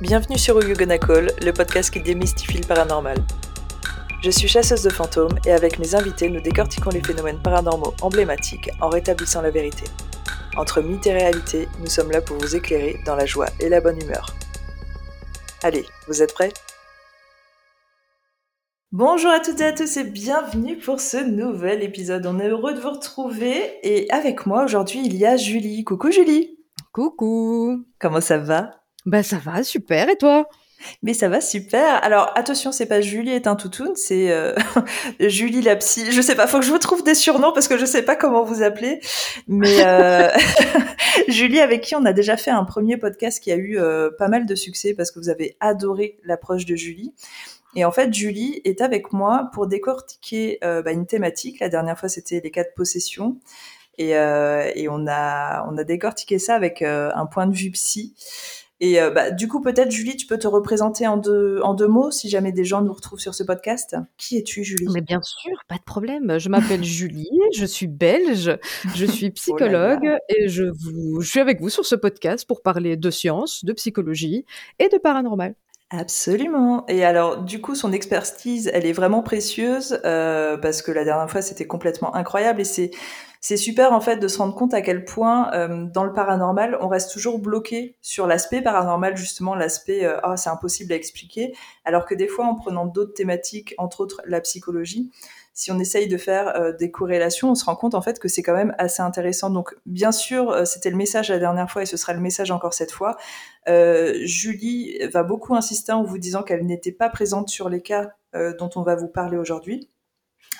Bienvenue sur Uyugona Call, le podcast qui démystifie le paranormal. Je suis chasseuse de fantômes et avec mes invités, nous décortiquons les phénomènes paranormaux emblématiques en rétablissant la vérité. Entre mythe et réalité, nous sommes là pour vous éclairer dans la joie et la bonne humeur. Allez, vous êtes prêts? Bonjour à toutes et à tous et bienvenue pour ce nouvel épisode. On est heureux de vous retrouver et avec moi aujourd'hui il y a Julie. Coucou Julie Coucou Comment ça va? Bah ça va, super, et toi? Mais ça va super. Alors attention, c'est pas Julie est un toutoun, c'est euh, Julie la psy. Je sais pas, faut que je vous trouve des surnoms parce que je sais pas comment vous appeler. Mais euh, Julie avec qui on a déjà fait un premier podcast qui a eu euh, pas mal de succès parce que vous avez adoré l'approche de Julie. Et en fait, Julie est avec moi pour décortiquer euh, bah, une thématique. La dernière fois, c'était les cas de possession. Et, euh, et, on, a, on a décortiqué ça avec un point de vue psy. Et euh, bah, du coup, peut-être, Julie, tu peux te représenter en deux, en deux mots si jamais des gens nous retrouvent sur ce podcast. Qui es-tu, Julie? Mais bien sûr, pas de problème. Je m'appelle Julie, je suis belge, je suis psychologue Oh là et je, vous, je suis avec vous sur ce podcast pour parler de science, de psychologie et de paranormal. Absolument. Et alors, du coup, son expertise, elle est vraiment précieuse euh, parce que la dernière fois, c'était complètement incroyable et c'est super en fait de se rendre compte à quel point euh, dans le paranormal, on reste toujours bloqué sur l'aspect paranormal, justement l'aspect euh, ah c'est impossible à expliquer, alors que des fois, en prenant d'autres thématiques, entre autres la psychologie, si on essaye de faire euh, des corrélations, on se rend compte en fait que c'est quand même assez intéressant. Donc bien sûr, euh, c'était le message la dernière fois et ce sera le message encore cette fois. Euh, Julie va beaucoup insister en vous disant qu'elle n'était pas présente sur les cas dont on va vous parler aujourd'hui.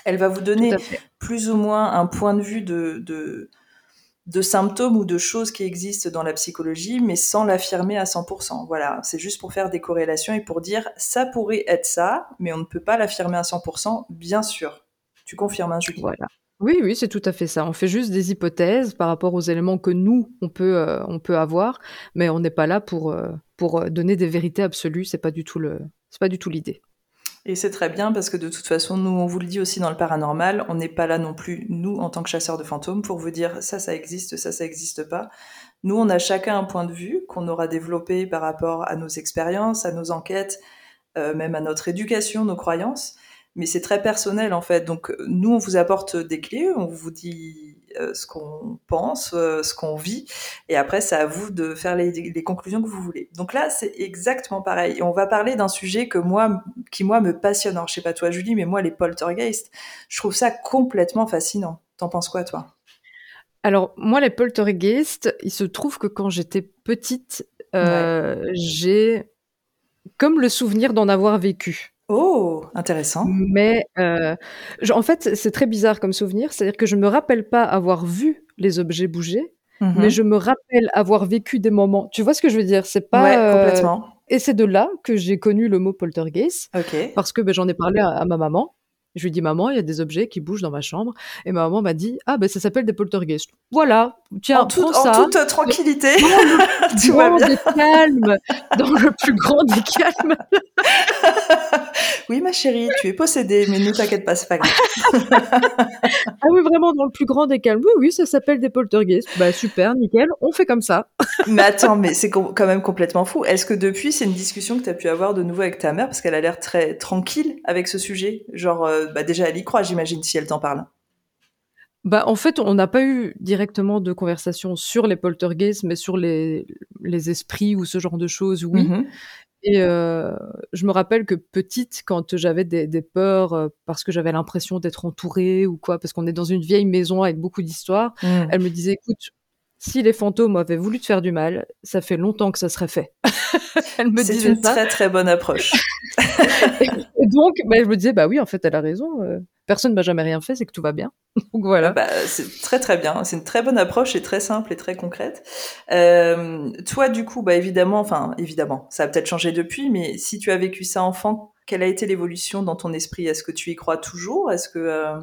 Elle va vous donner plus ou moins un point de vue de, de, de symptômes ou de choses qui existent dans la psychologie, mais sans l'affirmer à 100%. Voilà, c'est juste pour faire des corrélations et pour dire ça pourrait être ça, mais on ne peut pas l'affirmer à 100%, bien sûr. Tu confirmes, hein, Julie Voilà. Oui, oui, c'est tout à fait ça. On fait juste des hypothèses par rapport aux éléments que nous, on peut, euh, on peut avoir, mais on n'est pas là pour, euh, pour euh, donner des vérités absolues. C'est pas du tout le, c'est pas du tout l'idée. Et c'est très bien parce que de toute façon, nous, on vous le dit aussi dans le paranormal, on n'est pas là non plus, nous, en tant que chasseurs de fantômes, pour vous dire ça, ça existe, ça, ça existe pas. Nous, on a chacun un point de vue qu'on aura développé par rapport à nos expériences, à nos enquêtes, euh, même à notre éducation, nos croyances. Mais c'est très personnel en fait. Donc nous, on vous apporte des clés, on vous dit euh, ce qu'on pense, euh, ce qu'on vit, et après, c'est à vous de faire les, les, conclusions que vous voulez. Donc là, c'est exactement pareil. Et on va parler d'un sujet que moi, qui moi me passionne. Alors je sais pas toi, Julie, mais moi, les poltergeists, je trouve ça complètement fascinant. T'en penses quoi, toi? Alors moi, les poltergeists, il se trouve que quand j'étais petite, euh, ouais. j'ai comme le souvenir d'en avoir vécu. Oh, intéressant. Mais euh, je, en fait, c'est très bizarre comme souvenir. C'est-à-dire que je me rappelle pas avoir vu les objets bouger, mm -hmm. mais je me rappelle avoir vécu des moments. Tu vois ce que je veux dire? C'est pas ouais, complètement. Euh... Et c'est de là que j'ai connu le mot poltergeist, okay. parce que ben, j'en ai parlé à, à ma maman. Je lui dis maman, il y a des objets qui bougent dans ma chambre. Et ma maman m'a dit ah ben ça s'appelle des poltergeists. Voilà, tiens, en, tout, prends ça. en toute tranquillité. Dans le plus grand des calmes, dans le plus grand des calmes. oui ma chérie, tu es possédée, mais ne t'inquiète pas, c'est pas grave. ah oui vraiment dans le plus grand des calmes. Oui oui, ça s'appelle des poltergeists. Bah super, nickel, on fait comme ça. mais attends, mais c'est quand même complètement fou. Est-ce que depuis c'est une discussion que tu as pu avoir de nouveau avec ta mère? Parce qu'elle a l'air très tranquille avec ce sujet, genre euh, bah déjà elle y croit, j'imagine, si elle t'en parle. Bah, en fait, on n'a pas eu directement de conversation sur les poltergeists, mais sur les, les esprits ou ce genre de choses, oui. Mm -hmm. Et euh, je me rappelle que petite, quand j'avais des, des, peurs euh, parce que j'avais l'impression d'être entourée ou quoi, parce qu'on est dans une vieille maison avec beaucoup d'histoires, mm. elle me disait, écoute, si les fantômes avaient voulu te faire du mal, ça fait longtemps que ça serait fait. elle me disait une ça. très très bonne approche. et, et donc, bah, je me disais, bah oui, en fait, elle a raison. Personne ne m'a jamais rien fait, c'est que tout va bien. donc voilà. Bah, c'est très très bien. C'est une très bonne approche et très simple et très concrète. Euh, toi, du coup, bah évidemment, enfin évidemment, ça a peut-être changé depuis, mais si tu as vécu ça enfant, quelle a été l'évolution dans ton esprit? Est-ce que tu y crois toujours? Est-ce que euh...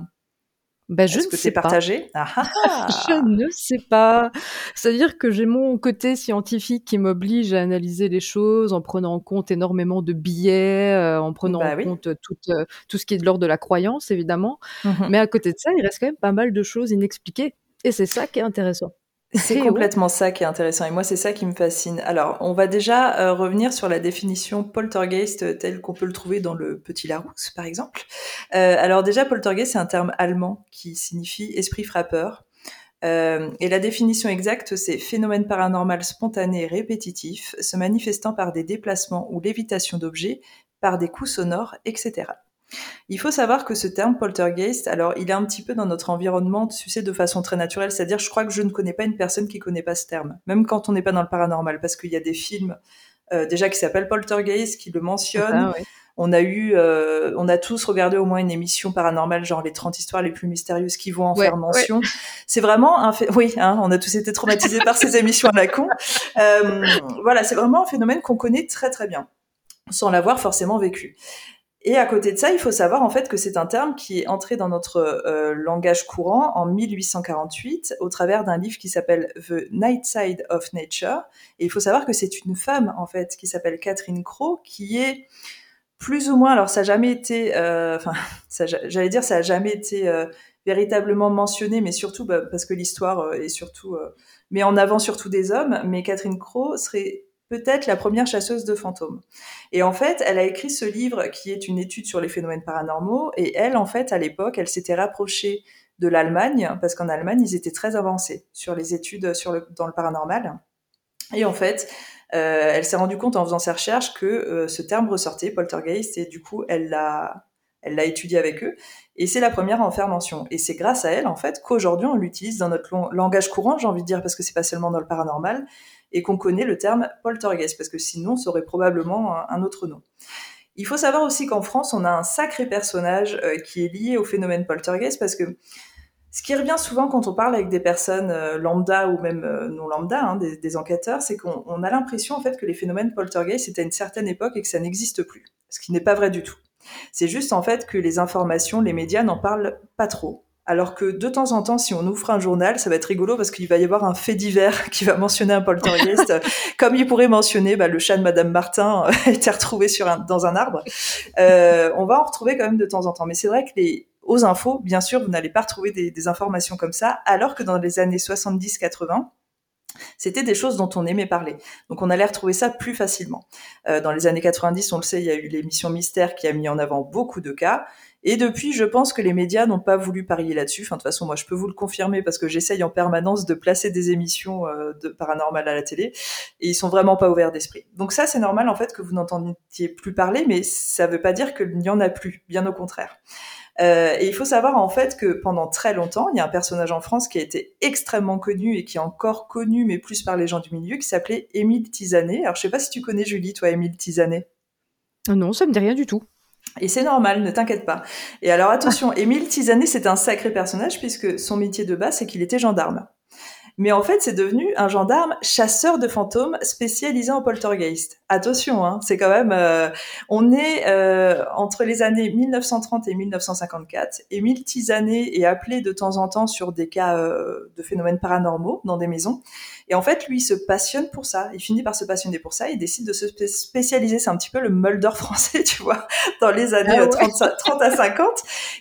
Ben, je ne que sais pas. partagé ah, ah. Je ne sais pas. C'est-à-dire que j'ai mon côté scientifique qui m'oblige à analyser les choses en prenant en compte énormément de billets, euh, en prenant bah, en oui. compte tout, euh, tout ce qui est de l'ordre de la croyance, évidemment. Mhm. Mais à côté de ça, il reste quand même pas mal de choses inexpliquées. Et c'est ça qui est intéressant. C'est complètement ça qui est intéressant et moi c'est ça qui me fascine. Alors on va déjà euh, revenir sur la définition poltergeist telle qu'on peut le trouver dans le Petit Larousse par exemple. Euh, alors déjà poltergeist c'est un terme allemand qui signifie esprit frappeur. Euh, et la définition exacte, c'est phénomène paranormal spontané et répétitif, se manifestant par des déplacements ou l'évitation d'objets, par des coups sonores, etc. Il faut savoir que ce terme poltergeist, alors il est un petit peu dans notre environnement, tu sais, de façon très naturelle. C'est-à-dire, je crois que je ne connais pas une personne qui connaît pas ce terme, même quand on n'est pas dans le paranormal, parce qu'il y a des films euh, déjà qui s'appellent Poltergeist qui le mentionnent. On a eu, euh, on a tous regardé au moins une émission paranormale, genre les 30 histoires les plus mystérieuses qui vont en faire mention. C'est vraiment un fait, oui, hein, on a tous été traumatisés par ces émissions à la con. Euh, voilà, c'est vraiment un phénomène qu'on connaît très très bien, sans l'avoir forcément vécu. Et à côté de ça, il faut savoir en fait que c'est un terme qui est entré dans notre euh, langage courant en 1848 au travers d'un livre qui s'appelle The Night Side of Nature. Et il faut savoir que c'est une femme en fait qui s'appelle Catherine Crowe qui est plus ou moins, alors ça n'a jamais été, euh, enfin, j'allais dire ça n'a jamais été euh, véritablement mentionné, mais surtout bah, parce que l'histoire est surtout met en avant surtout des hommes. Mais Catherine Crowe serait peut-être la première chasseuse de fantômes. Et en fait, elle a écrit ce livre qui est une étude sur les phénomènes paranormaux. Et elle, en fait, à l'époque, elle s'était rapprochée de l'Allemagne parce qu'en Allemagne, ils étaient très avancés sur les études sur le, dans le paranormal. Et en fait, euh, elle s'est rendue compte en faisant ses recherches que euh, ce terme ressortait, poltergeist, et du coup, elle l'a, elle l'a étudié avec eux. Et c'est la première à en faire mention. Et c'est grâce à elle, en fait, qu'aujourd'hui, on l'utilise dans notre langage courant, j'ai envie de dire, parce que c'est pas seulement dans le paranormal, et qu'on connaît le terme poltergeist, parce que sinon, ça aurait probablement un, autre nom. Il faut savoir aussi qu'en France, on a un sacré personnage euh, qui est lié au phénomène poltergeist, parce que ce qui revient souvent quand on parle avec des personnes euh, lambda ou même euh, non lambda, hein, des, enquêteurs, c'est qu'on a l'impression en fait que les phénomènes poltergeist c'était à une certaine époque et que ça n'existe plus, ce qui n'est pas vrai du tout. C'est juste en fait que les informations, les médias n'en parlent pas trop. Alors que de temps en temps, si on ouvre un journal, ça va être rigolo parce qu'il va y avoir un fait divers qui va mentionner un poltergeist, comme il pourrait mentionner bah, le chat de Madame Martin a été retrouvé sur dans un arbre. Euh, on va en retrouver quand même de temps en temps. Mais c'est vrai que les, aux infos, bien sûr, vous n'allez pas retrouver des, des, informations comme ça, alors que dans les années 70-80, c'était des choses dont on aimait parler. Donc on allait retrouver ça plus facilement. Euh, dans les années 90, on le sait, il y a eu l'émission Mystère qui a mis en avant beaucoup de cas. Et depuis, je pense que les médias n'ont pas voulu parier là-dessus. Enfin, de toute façon, moi, je peux vous le confirmer parce que j'essaye en permanence de placer des émissions euh, de paranormal à la télé et ils sont vraiment pas ouverts d'esprit. Donc ça, c'est normal en fait que vous n'entendiez plus parler, mais ça veut pas dire qu'il n'y en a plus, bien au contraire. Euh, et il faut savoir en fait que pendant très longtemps, il y a un personnage en France qui a été extrêmement connu et qui est encore connu, mais plus par les gens du milieu, qui s'appelait Émile Tisanet. Alors je sais pas si tu connais Julie, toi, Émile Tisanet? Non, ça me dit rien du tout. Et c'est normal, ne t'inquiète pas. Et alors attention, Émile Tisanet, c'est un sacré personnage puisque son métier de base, c'est qu'il était gendarme. Mais en fait, c'est devenu un gendarme chasseur de fantômes spécialisé en poltergeist. Attention, hein, c'est quand même... Euh, on est euh, entre les années 1930 et 1954. Émile Tisanet est appelé de temps en temps sur des cas euh, de phénomènes paranormaux dans des maisons. Et en fait, lui, il se passionne pour ça. Il finit par se passionner pour ça. Il décide de se spécialiser. C'est un petit peu le Mulder français, tu vois, dans les années 30, ah 30, à 50.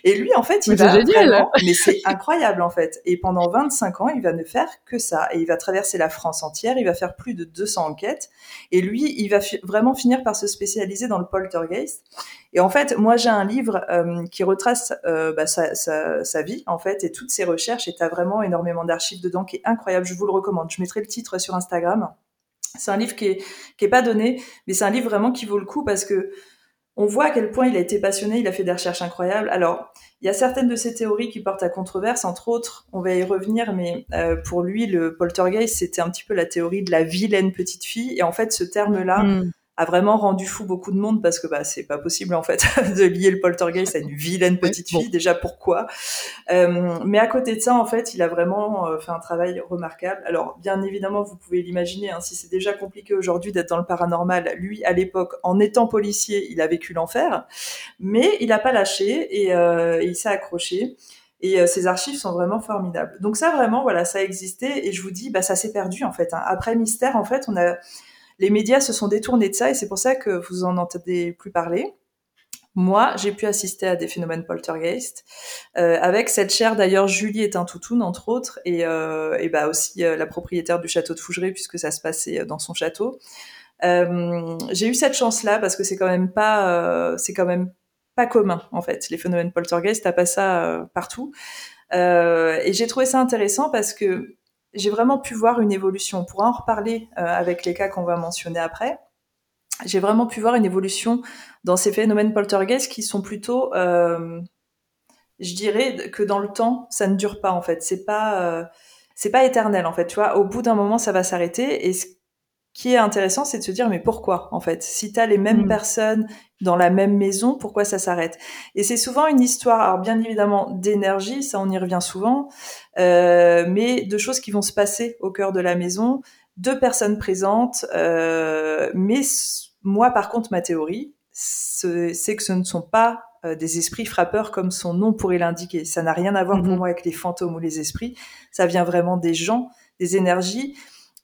Et lui, en fait, il va vraiment, mais c'est incroyable, en fait. Et pendant 25 ans, il va ne faire que ça. Et il va traverser la France entière. Il va faire plus de 200 enquêtes. Et lui, il va vraiment finir par se spécialiser dans le poltergeist. Et en fait, moi, j'ai un livre euh, qui retrace euh, bah, sa, vie, en fait, et toutes ses recherches. Et tu as vraiment énormément d'archives dedans qui est incroyable. Je vous le recommande. Je mettrai le titre sur Instagram. C'est un livre qui est, pas donné, mais c'est un livre vraiment qui vaut le coup parce que on voit à quel point il a été passionné, il a fait des recherches incroyables. Alors, il y a certaines de ces théories qui portent à controverse, entre autres, on va y revenir, mais euh, pour lui, le poltergeist, c'était un petit peu la théorie de la vilaine petite fille. Et en fait, ce terme-là, mm a vraiment rendu fou beaucoup de monde parce que bah c'est pas possible en fait de lier le poltergeist à une vilaine petite fille. Déjà pourquoi? Euh, mais à côté de ça en fait il a vraiment euh, fait un travail remarquable. Alors bien évidemment vous pouvez l'imaginer hein, si c'est déjà compliqué aujourd'hui d'être dans le paranormal lui à l'époque en étant policier il a vécu l'enfer. Mais il a pas lâché et, euh, il s'est accroché. Et ces archives sont vraiment formidables. Donc ça vraiment voilà ça existait et je vous dis bah ça s'est perdu en fait hein. après mystère en fait on a les médias se sont détournés de ça et c'est pour ça que vous en entendez plus parler. moi, j'ai pu assister à des phénomènes poltergeist, euh, avec cette chère d'ailleurs Julie est un toutoun entre autres, et, euh, et bah aussi euh, la propriétaire du château de Fougeray puisque ça se passait dans son château. Euh, j'ai eu cette chance-là parce que c'est quand même pas, c'est quand même pas commun en fait. Les phénomènes poltergeist, t'as pas ça partout. et j'ai trouvé ça intéressant parce que j'ai vraiment pu voir une évolution. On pourra en reparler avec les cas qu'on va mentionner après j'ai vraiment pu voir une évolution dans ces phénomènes poltergeist qui sont plutôt, euh, je dirais que dans le temps, ça ne dure pas en fait. C'est pas, euh, c'est pas éternel en fait. Tu vois, au bout d'un moment, ça va s'arrêter. Et qui est intéressant, c'est de se dire mais pourquoi en fait? Si t'as les mêmes mmh. personnes dans la même maison, pourquoi ça s'arrête? Et c'est souvent une histoire, alors bien évidemment d'énergie, ça on y revient souvent, euh, mais de choses qui vont se passer au cœur de la maison, deux personnes présentes, euh, mais moi, par contre, ma théorie, c'est que ce ne sont pas euh, des esprits frappeurs comme son nom pourrait l'indiquer. Ça n'a rien à voir pour mhm. moi avec les fantômes ou les esprits. Ça vient vraiment des gens, des énergies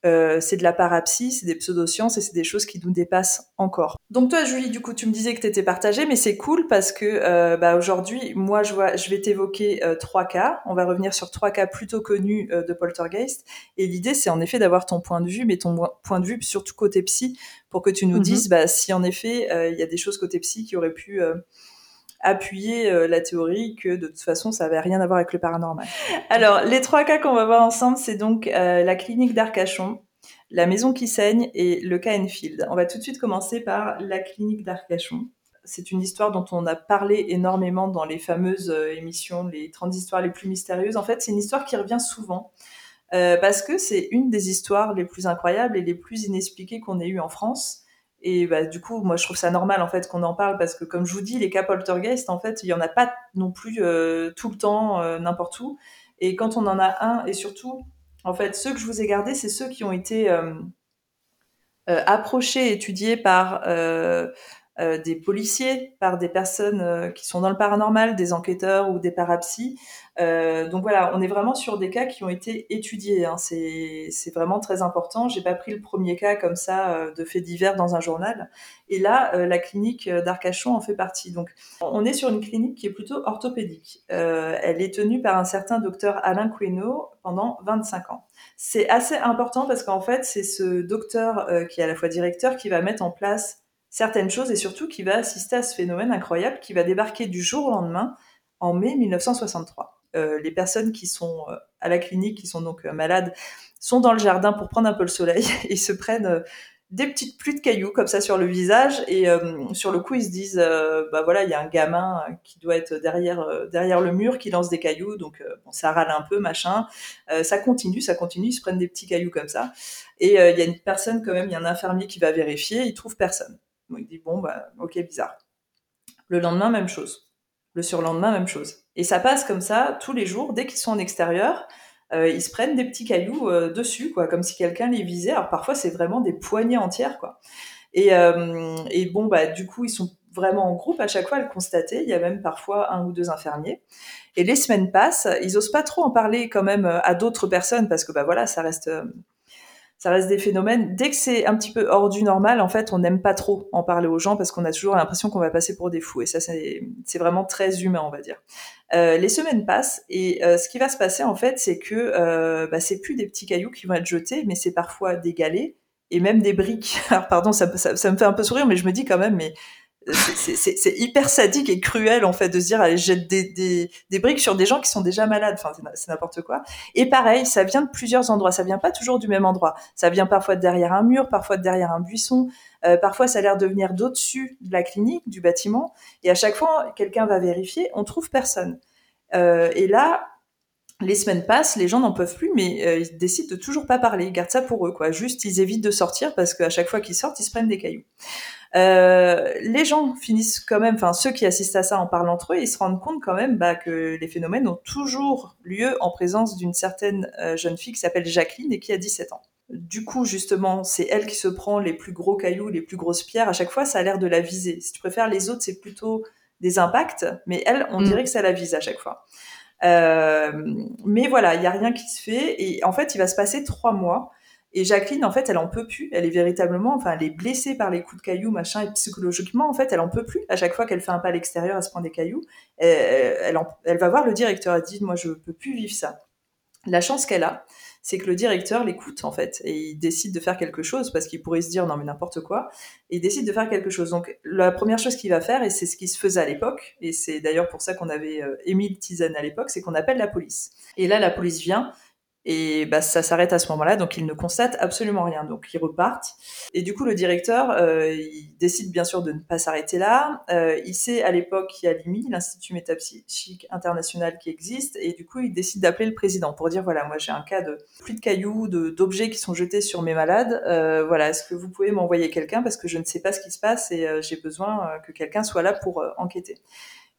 euh, c'est de la parapsie, c'est des pseudosciences et c'est des choses qui nous dépassent encore. Donc toi, Julie, du coup, tu me disais que tu étais partagée, mais c'est cool parce que euh, bah, aujourd'hui, moi, je, vois, je vais t'évoquer euh, trois cas. On va revenir sur trois cas plutôt connus de poltergeist. Et l'idée, c'est en effet d'avoir ton point de vue, mais ton point de vue surtout côté psy, pour que tu nous mm-hmm. dises bah, si en effet il y a des choses côté psy qui auraient pu appuyer euh, la théorie que de toute façon ça avait rien à voir avec le paranormal. Alors les trois cas qu'on va voir ensemble, c'est donc euh, la clinique d'Arcachon, la maison qui saigne et le cas Enfield. On va tout de suite commencer par la clinique d'Arcachon. C'est une histoire dont on a parlé énormément dans les fameuses euh, émissions, les 30 histoires les plus mystérieuses. En fait, c'est une histoire qui revient souvent. parce que c'est une des histoires les plus incroyables et les plus inexpliquées qu'on ait eues en France. Et bah, du coup, moi, je trouve ça normal en fait qu'on en parle parce que, comme je vous dis, les cas poltergeist, en fait, il y en a pas non plus euh, tout le temps, euh, n'importe où. Et quand on en a un, et surtout, en fait, ceux que je vous ai gardés, c'est ceux qui ont été euh, approchés, étudiés par euh, des policiers, par des personnes euh, qui sont dans le paranormal, des enquêteurs ou des parapsies. Euh, donc voilà, on est vraiment sur des cas qui ont été étudiés. Hein. C'est vraiment très important. J'ai pas pris le premier cas comme ça de fait divers dans un journal. Et là, la clinique d'Arcachon en fait partie. Donc on est sur une clinique qui est plutôt orthopédique. elle est tenue par un certain docteur Alain Queneau pendant 25 ans. C'est assez important parce qu'en fait, c'est ce docteur qui est à la fois directeur qui va mettre en place certaines choses et surtout qui va assister à ce phénomène incroyable qui va débarquer du jour au lendemain en mai 1963. Euh, les personnes qui sont euh, à la clinique, qui sont donc euh, malades, sont dans le jardin pour prendre un peu le soleil et se prennent des petites pluies de cailloux comme ça sur le visage et sur le coup ils se disent bah voilà il y a un gamin qui doit être derrière le mur qui lance des cailloux donc ça râle un peu machin. Ça continue ça continue ils se prennent des petits cailloux comme ça. Et il y a une personne quand même il y a un infirmier qui va vérifier il trouve personne il dit bon bah ok bizarre. Le lendemain même chose. Le surlendemain même chose. Et ça passe comme ça tous les jours dès qu'ils sont en extérieur. Euh, ils se prennent des petits cailloux euh, dessus, quoi, comme si quelqu'un les visait. Alors parfois c'est vraiment des poignées entières, quoi. Et, euh, et, bon, bah du coup ils sont vraiment en groupe à chaque fois à le constater. Il y a même parfois un ou deux infirmiers. Et les semaines passent, ils osent pas trop en parler quand même à d'autres personnes parce que bah voilà, ça reste ça reste des phénomènes. Dès que c'est un petit peu hors du normal, en fait, on n'aime pas trop en parler aux gens parce qu'on a toujours l'impression qu'on va passer pour des fous. Et ça, c'est vraiment très humain, on va dire. Euh, les semaines passent et euh, ce qui va se passer, en fait, c'est que euh, bah, c'est plus des petits cailloux qui vont être jetés, mais c'est parfois des galets et même des briques. Alors, pardon, ça, ça, ça, me fait un peu sourire, mais je me dis quand même, mais c'est hyper sadique et cruel en fait de se dire allez jette des, briques sur des gens qui sont déjà malades. Enfin c'est n'importe quoi. Et pareil ça vient de plusieurs endroits. Ça vient pas toujours du même endroit. Ça vient parfois de derrière un mur parfois de derrière un buisson. Euh, parfois ça a l'air de venir d'au-dessus de la clinique du bâtiment. Et à chaque fois quelqu'un va vérifier on trouve personne. Euh, et là les semaines passent, les gens n'en peuvent plus, mais euh, ils décident de toujours pas parler. Ils gardent ça pour eux, quoi. Juste, ils évitent de sortir parce qu'à chaque fois qu'ils sortent, ils se prennent des cailloux. Euh, les gens finissent quand même, enfin ceux qui assistent à ça en parlant entre eux, ils se rendent compte quand même bah, que les phénomènes ont toujours lieu en présence d'une certaine euh, jeune fille qui s'appelle Jacqueline et qui a 17 ans. Du coup, justement, c'est elle qui se prend les plus gros cailloux, les plus grosses pierres. À chaque fois, ça a l'air de la viser. Si tu préfères, les autres, c'est plutôt des impacts, mais elle, on mm. dirait que ça la vise à chaque fois. Euh, mais voilà, il y a rien qui se fait. Et en fait, il va se passer trois mois Et Jacqueline, en fait, elle en peut plus. Elle est véritablement, enfin, elle est blessée par les coups de cailloux, machin, et psychologiquement, en fait, elle en peut plus. À chaque fois qu'elle fait un pas à l'extérieur, elle se prend des cailloux. Elle, elle, va voir le directeur. Elle dit, moi, je peux plus vivre ça. La chance qu'elle a, c'est que le directeur l'écoute en fait et il décide de faire quelque chose parce qu'il pourrait se dire non mais n'importe quoi et il décide de faire quelque chose. Donc la première chose qu'il va faire et c'est ce qui se faisait à l'époque et c'est d'ailleurs pour ça qu'on avait euh, Émile Tizane à l'époque, c'est qu'on appelle la police. Et là la police vient et bah, ça s'arrête à ce moment-là, donc ils ne constatent absolument rien. Donc ils repartent. Et du coup, le directeur, euh, il décide bien sûr de ne pas s'arrêter là. Euh, il sait à l'époque qu'il y a l'IMI, l'Institut Métapsychique International qui existe, et du coup, il décide d'appeler le président pour dire voilà, moi j'ai un cas de pluie de cailloux, d'objets qui sont jetés sur mes malades. Euh, voilà, est-ce que vous pouvez m'envoyer quelqu'un? Parce que je ne sais pas ce qui se passe et euh, j'ai besoin euh, que quelqu'un soit là pour euh, enquêter.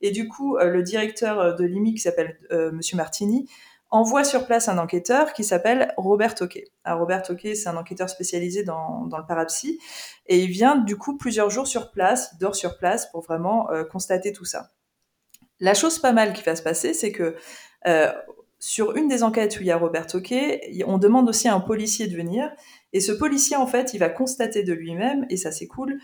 Et du coup, le directeur de l'IMI qui s'appelle Monsieur Martini envoie sur place un enquêteur qui s'appelle Robert Toquet. Alors, Robert Toquet, c'est un enquêteur spécialisé dans, le parapsy, et il vient du coup plusieurs jours sur place, il dort sur place pour vraiment euh, constater tout ça. La chose pas mal qui va se passer, c'est que euh, sur une des enquêtes où il y a Robert Toquet, on demande aussi à un policier de venir, et ce policier, en fait, il va constater de lui-même, et ça c'est cool,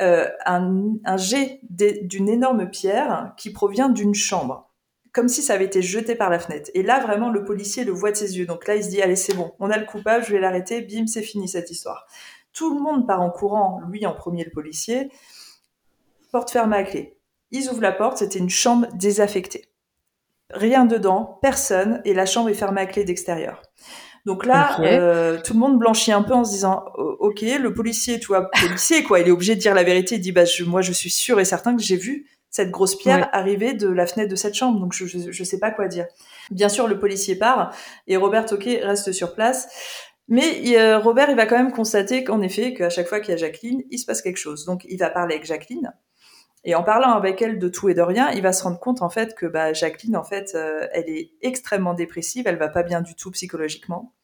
euh, un jet d'une énorme pierre qui provient d'une chambre comme si ça avait été jeté par la fenêtre. Et là, vraiment, le policier le voit de ses yeux. Donc là, il se dit, allez, c'est bon, on a le coupable, je vais l'arrêter, bim, c'est fini cette histoire. Tout le monde part en courant, lui en premier, le policier. Porte fermée à clé. Ils ouvrent la porte, c'était une chambre désaffectée. Rien dedans, personne, et la chambre est fermée à clé d'extérieur. Donc là, euh, tout le monde blanchit un peu en se disant, ok, le policier, tu vois, policier quoi, il est obligé de dire la vérité. Il dit, bah moi, je suis sûr et certain que j'ai vu cette grosse pierre arrivait de la fenêtre de cette chambre. Donc je, je, sais pas quoi dire. Bien sûr, le policier part et Robert Toquet reste sur place. Mais euh, Robert, il va quand même constater qu'en effet, qu'à chaque fois qu'il y a Jacqueline, il se passe quelque chose. Donc il va parler avec Jacqueline. Et en parlant avec elle de tout et de rien, il va se rendre compte en fait que bah, Jacqueline, en fait, euh, elle est extrêmement dépressive, elle va pas bien du tout psychologiquement.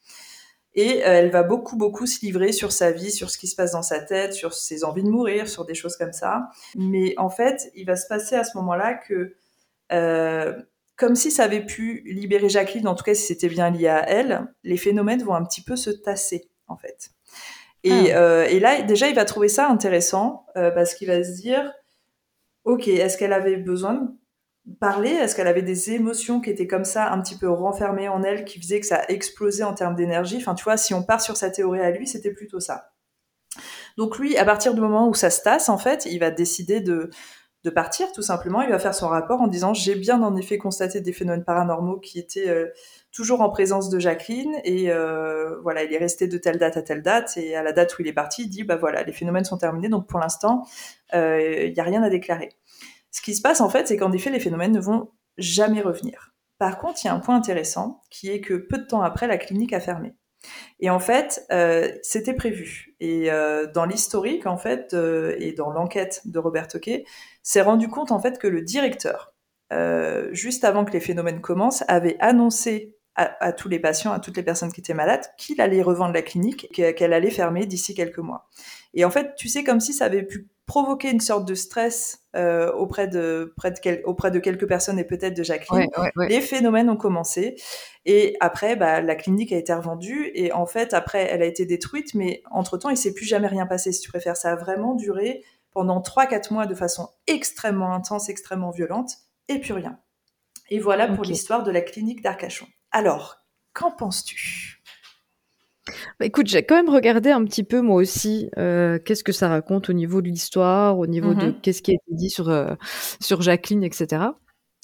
Et euh, elle va beaucoup, beaucoup se livrer sur sa vie, sur ce qui se passe dans sa tête, sur ses envies de mourir, sur des choses comme ça. Mais en fait, il va se passer à ce moment-là que, euh, comme si ça avait pu libérer Jacqueline, en tout cas si c'était bien lié à elle, les phénomènes vont un petit peu se tasser, en fait. Et, ah. euh, et là, déjà, il va trouver ça intéressant euh, parce qu'il va se dire, ok, est-ce qu'elle avait besoin parler? Est-ce qu'elle avait des émotions qui étaient comme ça, un petit peu renfermées en elle, qui faisaient que ça explosait en termes d'énergie? Enfin, tu vois, si on part sur sa théorie à lui, c'était plutôt ça. Donc lui, à partir du moment où ça se tasse, en fait, il va décider de, partir, tout simplement. Il va faire son rapport en disant j'ai bien en effet constaté des phénomènes paranormaux qui étaient euh, toujours en présence de Jacqueline et euh, voilà, il est resté de telle date à telle date et à la date où il est parti, il dit bah voilà, les phénomènes sont terminés donc pour l'instant euh, il n'y a rien à déclarer. Ce qui se passe en fait, c'est qu'en effet, les phénomènes ne vont jamais revenir. Par contre, il y a un point intéressant qui est que peu de temps après, la clinique a fermé. Et en fait, euh, c'était prévu. Et euh, dans l'historique, en fait, euh, et dans l'enquête de Robert Toquet, s'est rendu compte en fait que le directeur, euh, juste avant que les phénomènes commencent, avait annoncé à, à, tous les patients, à toutes les personnes qui étaient malades, qu'il allait revendre la clinique, qu'elle allait fermer d'ici quelques mois. Et en fait, tu sais, comme si ça avait pu provoquer une sorte de stress euh, auprès, de, près de auprès de quelques personnes et peut-être de Jacqueline, ouais, ouais, ouais. les phénomènes ont commencé. Et après, bah, la clinique a été revendue. Et en fait, après, elle a été détruite. Mais entre-temps, il s'est plus jamais rien passé, si tu préfères. Ça a vraiment duré pendant 3-4 mois de façon extrêmement intense, extrêmement violente. Et plus rien. Et voilà pour okay. l'histoire de la clinique d'Arcachon. Alors, qu'en penses-tu? Bah, écoute, j'ai quand même regardé un petit peu moi aussi euh, qu'est-ce que ça raconte au niveau de l'histoire, au niveau de qu'est-ce qui a été dit sur, euh, sur Jacqueline, etc.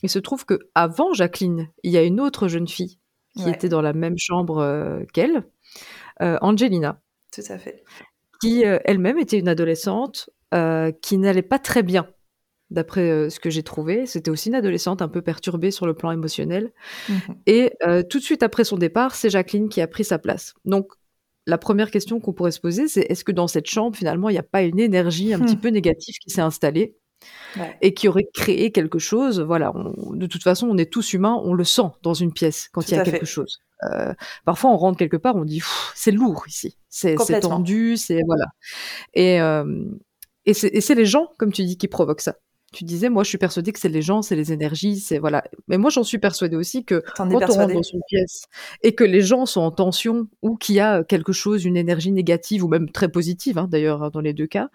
Il se trouve que avant Jacqueline, il y a une autre jeune fille qui ouais. était dans la même chambre euh, qu'elle, Angelina. Tout à fait. Qui elle-même était une adolescente qui n'allait pas très bien d'après euh, ce que j'ai trouvé. C'était aussi une adolescente un peu perturbée sur le plan émotionnel. Mmh. Et euh, tout de suite après son départ, c'est Jacqueline qui a pris sa place. Donc, la première question qu'on pourrait se poser, c'est est-ce que dans cette chambre, finalement, il n'y a pas une énergie un mmh. petit peu négative qui s'est installée ouais. et qui aurait créé quelque chose? Voilà, on, de toute façon, on est tous humains, on le sent dans une pièce quand il y a quelque fait. chose. Euh, parfois, on rentre quelque part, on dit c'est lourd ici, c'est tendu, c'est voilà. Et, euh, et c'est les gens, comme tu dis, qui provoquent ça. Tu disais, moi, je suis persuadée que c'est les gens, c'est les énergies, c'est voilà. Mais moi, j'en suis persuadée aussi que quand on rentre dans une pièce et que les gens sont en tension ou qu'il y a quelque chose, une énergie négative ou même très positive, hein, d'ailleurs, hein, dans les deux cas,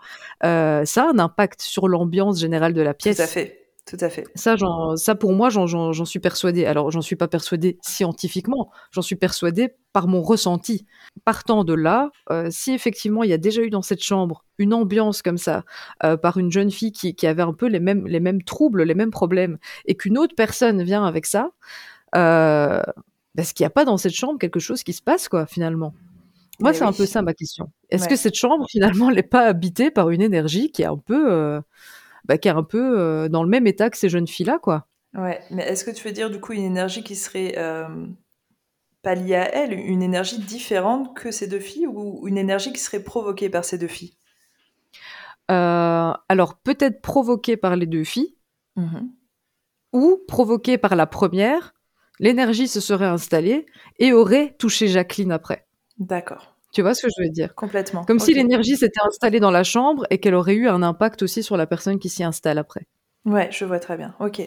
euh, ça a un impact sur l'ambiance générale de la pièce. Tout à fait. Tout à fait. Ça, ça pour moi, j'en suis persuadée. Alors, j'en suis pas persuadée scientifiquement, j'en suis persuadée par mon ressenti. Partant de là, euh, si effectivement il y a déjà eu dans cette chambre une ambiance comme ça, euh, par une jeune fille qui, qui, avait un peu les mêmes, les mêmes troubles, les mêmes problèmes, et qu'une autre personne vient avec ça, euh, est-ce qu'il n'y a pas dans cette chambre quelque chose qui se passe, quoi, finalement? Moi, c'est un peu ça ma question. Est-ce que cette chambre, finalement, n'est pas habitée par une énergie qui est un peu euh, bah, qui est un peu euh, dans le même état que ces jeunes filles-là, quoi. Ouais, mais est-ce que tu veux dire du coup une énergie qui serait euh, pas liée à elle, une énergie différente que ces deux filles, ou une énergie qui serait provoquée par ces deux filles? Euh, Alors peut-être provoquée par les deux filles, mmh ou provoquée par la première, l'énergie se serait installée et aurait touché Jacqueline après. D'accord. Tu vois ce que je veux dire? Complètement. Comme si l'énergie s'était installée dans la chambre et qu'elle aurait eu un impact aussi sur la personne qui s'y installe après. Ouais, je vois très bien. Ok.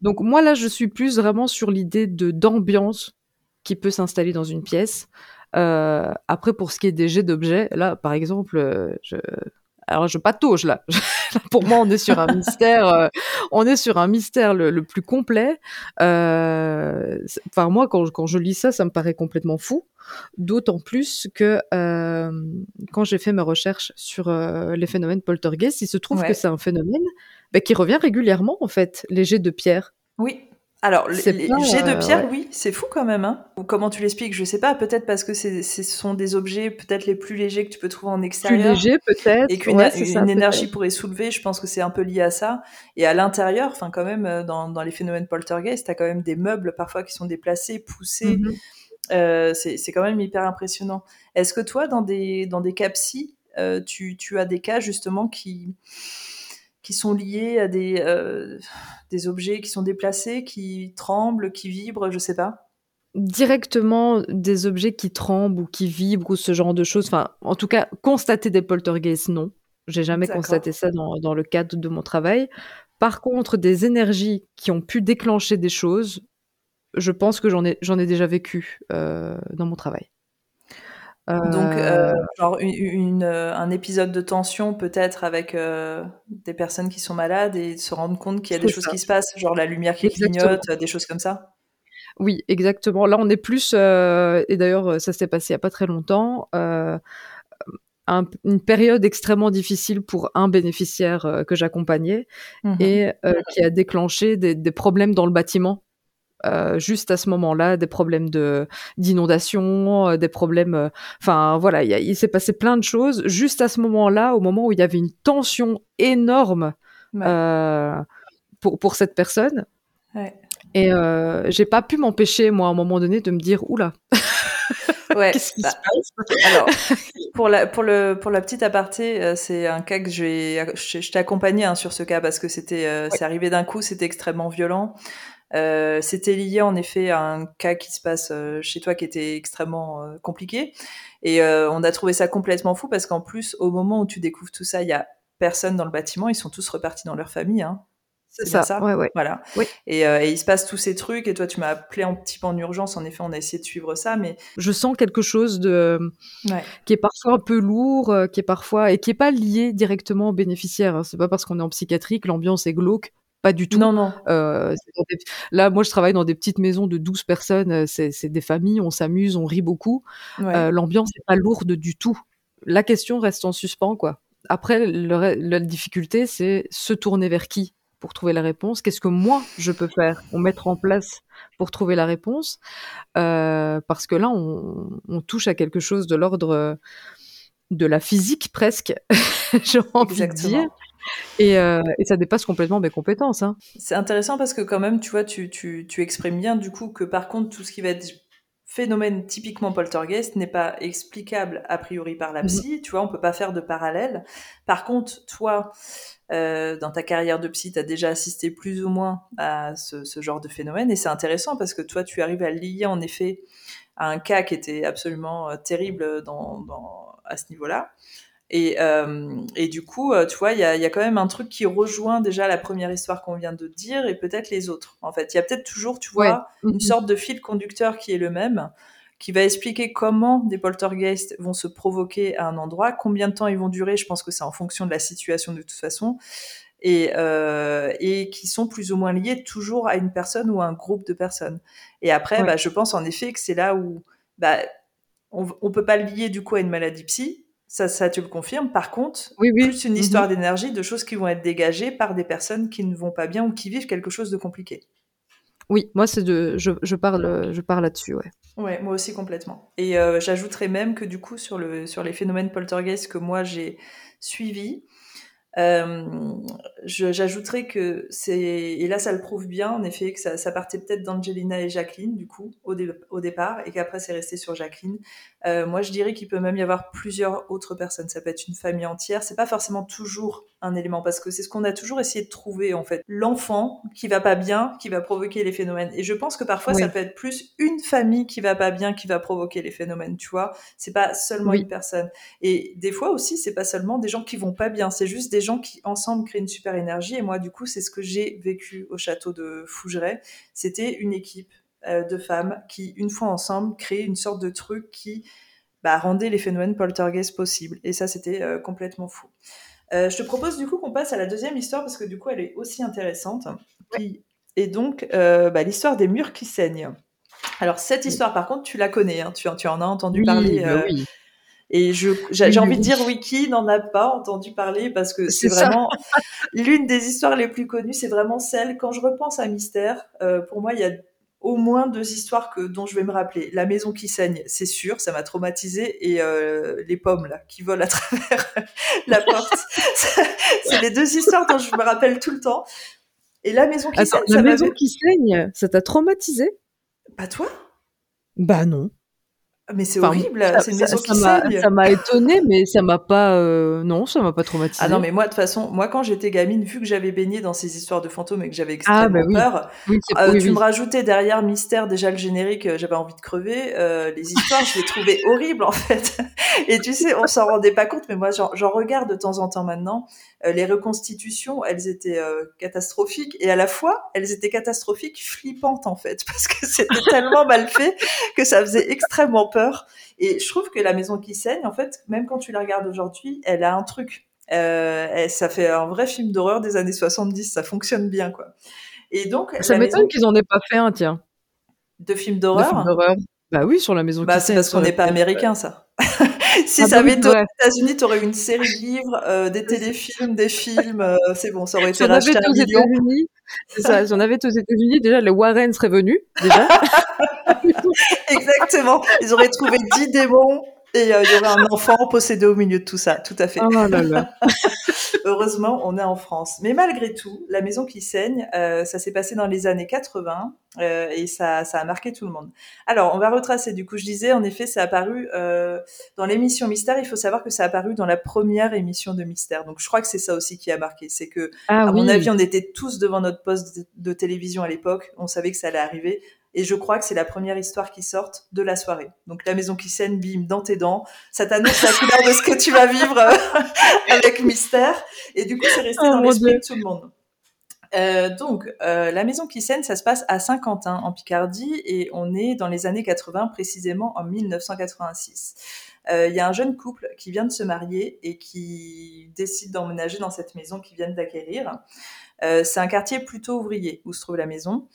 Donc moi là, je suis plus vraiment sur l'idée de d'ambiance qui peut s'installer dans une pièce. Euh, après, pour ce qui est des jets d'objets, là, par exemple, euh, je, alors je patauge là. Pour moi, on est sur un mystère. Euh, on est sur un mystère le, plus complet. Euh, enfin moi, quand, quand, je lis ça, ça me paraît complètement fou. D'autant plus que euh, quand j'ai fait mes recherches sur euh, les phénomènes poltergeist, il se trouve que c'est un phénomène bah, qui revient régulièrement en fait, les jets de pierre. Oui, alors, les, jets de pierre, oui, c'est fou quand même. Hein. Ou comment tu l'expliques, je sais pas. Peut-être parce que ce sont des objets peut-être les plus légers que tu peux trouver en extérieur. Plus légers, peut-être. Et qu'une une énergie pourrait soulever. Je pense que c'est un peu lié à ça. Et à l'intérieur, enfin quand même, euh, dans, dans les phénomènes poltergeist, t'as quand même des meubles parfois qui sont déplacés, poussés. Mm-hmm. euh, c'est quand même hyper impressionnant. Est-ce que toi, dans des dans des euh, tu, tu as des cas justement qui qui sont liés à des, euh, des objets qui sont déplacés, qui tremblent, qui vibrent, je sais pas Directement des objets qui tremblent ou qui vibrent ou ce genre de choses. Enfin, en tout cas, constater des poltergeists, non. J'ai jamais constaté ça dans, dans, le cadre de mon travail. Par contre, des énergies qui ont pu déclencher des choses, je pense que j'en ai, ai déjà vécu euh, dans mon travail. Donc, euh, genre une, euh, un épisode de tension peut-être avec euh, des personnes qui sont malades et se rendre compte qu'il y a des choses qui se passent, genre la lumière qui clignote, des choses comme ça. Oui, exactement. Là, on est plus, et d'ailleurs, ça s'est passé il n'y a pas très longtemps, une période extrêmement difficile pour un bénéficiaire que j'accompagnais mmh et qui a déclenché des, des, problèmes dans le bâtiment euh, juste à ce moment-là, des problèmes de d'inondation, euh, des problèmes. Euh, enfin voilà, il s'est passé plein de choses juste à ce moment-là, au moment où il y avait une tension énorme pour pour cette personne. Ouais. Et j'ai pas pu m'empêcher moi à un moment donné de me dire oula. Ouais. Qu'est-ce qui se bah, passe? Alors, pour la, pour, le, pour la petite aparté, c'est un cas que je, je, t'ai accompagné hein, sur ce cas parce que c'était, c'est arrivé d'un coup, c'était extrêmement violent. Euh, c'était lié en effet à un cas qui se passe euh, chez toi qui était extrêmement euh, compliqué. Et on a trouvé ça complètement fou parce qu'en plus, au moment où tu découvres tout ça, il y a personne dans le bâtiment, ils sont tous repartis dans leur famille. Hein. C'est ça. ça ouais, ouais. Voilà. Oui. Et, et, il se passe tous ces trucs. Et toi, tu m'as appelé un petit peu en urgence. En effet, on a essayé de suivre ça, mais je sens quelque chose de qui est parfois un peu lourd, qui est parfois et qui est pas lié directement aux bénéficiaires. Hein. C'est pas parce qu'on est en psychiatrie que l'ambiance est glauque pas du tout. Non, non. Euh, là, moi, je travaille dans des petites maisons de 12 personnes. Euh, c'est des familles, on s'amuse, on rit beaucoup. Euh, L'ambiance n'est pas lourde du tout. La question reste en suspens, quoi. Après, la difficulté, c'est se tourner vers qui pour trouver la réponse? Qu'est-ce que moi, je peux faire ou mettre en place pour trouver la réponse? Euh, Parce que là, on, on, touche à quelque chose de l'ordre de la physique presque, j'ai envie de dire. Et, euh, et, ça dépasse complètement mes compétences. Hein. C'est intéressant parce que quand même, tu vois, tu, tu, tu, exprimes bien du coup que par contre, tout ce qui va être phénomène typiquement poltergeist n'est pas explicable a priori par la mmh psy. Tu vois, on peut pas faire de parallèle. Par contre, toi, euh, dans ta carrière de psy, tu as déjà assisté plus ou moins à ce, ce genre de phénomène et c'est intéressant parce que toi, tu arrives à lier en effet à un cas qui était absolument euh, terrible dans, dans, à ce niveau-là Et, et du coup, tu vois, il y a, y a, quand même un truc qui rejoint déjà la première histoire qu'on vient de dire et peut-être les autres. En fait, il y a peut-être toujours, tu vois, une sorte de fil conducteur qui est le même, qui va expliquer comment des poltergeists vont se provoquer à un endroit, combien de temps ils vont durer. Je pense que c'est en fonction de la situation de toute façon et, euh, et qui sont plus ou moins liés toujours à une personne ou à un groupe de personnes. Et après, bah, je pense en effet que c'est là où bah, on ne peut pas le lier du coup à une maladie psy, ça, ça tu le confirmes. Par contre, oui, oui. plus une histoire mhm. d'énergie, de choses qui vont être dégagées par des personnes qui ne vont pas bien ou qui vivent quelque chose de compliqué. Oui, moi c'est de, je, je, parle, je parle là-dessus, ouais. Ouais, moi aussi complètement. Et euh, j'ajouterais même que du coup sur le sur les phénomènes poltergeist que moi j'ai suivis, euh, J'ajouterais que c'est, et là ça le prouve bien en effet, que ça, ça partait peut-être d'Angelina et Jacqueline du coup au, au départ et qu'après c'est resté sur Jacqueline. Euh, moi je dirais qu'il peut même y avoir plusieurs autres personnes, ça peut être une famille entière, c'est pas forcément toujours un élément parce que c'est ce qu'on a toujours essayé de trouver en fait. L'enfant qui va pas bien, qui va provoquer les phénomènes. Et je pense que parfois ça peut être plus une famille qui va pas bien qui va provoquer les phénomènes, tu vois. C'est pas seulement une personne. Et des fois aussi c'est pas seulement des gens qui vont pas bien, c'est juste des gens qui ensemble créent une super énergie. Et moi du coup c'est ce que j'ai vécu au château de Fougeray. C'était une équipe euh, de femmes qui une fois ensemble créaient une sorte de truc qui bah, rendait les phénomènes poltergeist possibles. Et ça c'était euh, complètement fou. Euh, je te propose du coup qu'on passe à la deuxième histoire parce que du coup elle est aussi intéressante. Et donc euh, bah, l'histoire des murs qui saignent. Alors cette histoire par contre tu la connais, hein, tu, en as entendu parler. Bah euh, et j'ai envie de dire Wiki n'en a pas entendu parler parce que c'est vraiment l'une des histoires les plus connues. C'est vraiment celle quand je repense à Mystère. pour moi il y a au moins deux histoires que, dont je vais me rappeler. La maison qui saigne, c'est sûr, ça m'a traumatisé, et euh, les pommes là qui volent à travers la porte. c'est les deux histoires dont je me rappelle tout le temps. Et la maison qui saigne, la maison qui saigne, ça t'a traumatisé Pas toi? Bah non. Mais c'est horrible, c'est une maison qui saigne. Ça m'a étonné, mais ça m'a pas, euh, non, ça m'a pas traumatisé. Ah non, mais moi de toute façon, moi quand j'étais gamine, vu que j'avais baigné dans ces histoires de fantômes et que j'avais ah, extrêmement bah peur, euh, tu me rajoutais derrière mystère déjà le générique, euh, j'avais envie de crever. les histoires, je les trouvais horribles en fait. Et tu sais, on s'en rendait pas compte, mais moi j'en regarde de temps en temps maintenant. Les reconstitutions, elles étaient catastrophiques et à la fois, elles étaient catastrophiques, flippantes en fait, parce que c'était tellement mal fait que ça faisait extrêmement peur et je trouve que La Maison qui saigne, en fait, même quand tu la regardes aujourd'hui, elle a un truc. Euh, ça fait un vrai film d'horreur des années 70, ça fonctionne bien, quoi. Et donc, ça m'étonne qu'ils en aient pas fait un, tiens. De films d'horreur. Bah oui, sur la maison. Bah c'est parce qu'on n'est pas américain, ça. si ah ça avait été aux États-Unis, tu aurais une série de livres, euh, des téléfilms, des films. Euh, c'est bon, ça aurait été racheté à États-Unis. C'est ça. Avait été aux États-Unis, déjà les Warren seraient venus. Déjà. Exactement. Ils auraient trouvé 10 démons et euh, il y aurait un enfant possédé au milieu de tout ça. Tout à fait. Oh là là. Heureusement, on est en France. Mais malgré tout, la maison qui saigne, euh, ça s'est passé dans les années 80 euh, et ça, ça a marqué tout le monde. Alors, on va retracer. Du coup, je disais, en effet, ça a apparu dans l'émission Mystère. Il faut savoir que ça a apparu dans la première émission de Mystère. Donc, je crois que c'est ça aussi qui a marqué. C'est que, ah, à mon avis, on était tous devant notre poste de télévision à l'époque. On savait que ça allait arriver. Et je crois que c'est la première histoire qui sorte de la soirée. Donc la maison qui saigne, bim, dans tes dents. Ça t'annonce la couleur de ce que tu vas vivre euh, avec Mystère. Et du coup, c'est resté oh dans l'esprit de tout le monde. Euh, donc, euh, la maison qui saigne, ça se passe à Saint-Quentin, en Picardie, et on est dans les années 80, précisément en 1986. Euh, il y a un jeune couple qui vient de se marier et qui décide d'emménager dans cette maison qu'ils viennent d'acquérir. C'est un quartier plutôt ouvrier où se trouve la maison.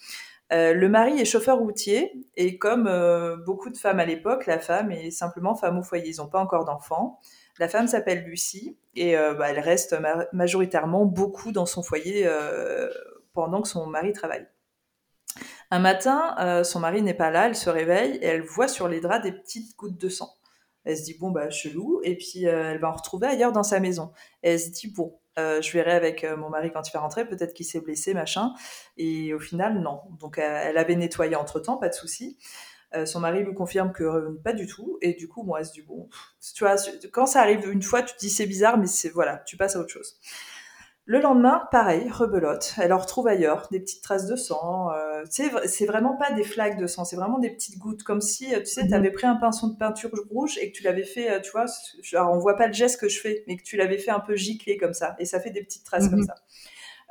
Euh, le mari est chauffeur routier et comme euh, beaucoup de femmes à l'époque, la femme est simplement femme au foyer. Ils n'ont pas encore d'enfants. La femme s'appelle Lucie et euh, bah, elle reste majoritairement beaucoup dans son foyer pendant que son mari travaille. Un matin, son mari n'est pas là, elle se réveille et elle voit sur les draps des petites gouttes de sang. Elle se dit bon bah chelou et puis elle va en retrouver ailleurs dans sa maison. elle se dit bon euh, je verrai avec euh, mon mari quand il va rentrer, peut-être qu'il s'est blessé, machin. Et au final, non. Donc elle avait nettoyé entre temps, pas de souci. Euh, son mari lui confirme que pas du tout. Et du coup, moi, c'est du bon. Tu vois, quand ça arrive une fois, tu te dis c'est bizarre, mais c'est voilà, tu passes à autre chose. Le lendemain, pareil, rebelote. Elle en retrouve ailleurs, des petites traces de sang. Euh, c'est vraiment pas des flaques de sang, c'est vraiment des petites gouttes, comme si, tu sais, tu avais pris un pinceau de peinture rouge et que tu l'avais fait, tu vois, alors on voit pas le geste que je fais, mais que tu l'avais fait un peu gicler comme ça, et ça fait des petites traces comme ça.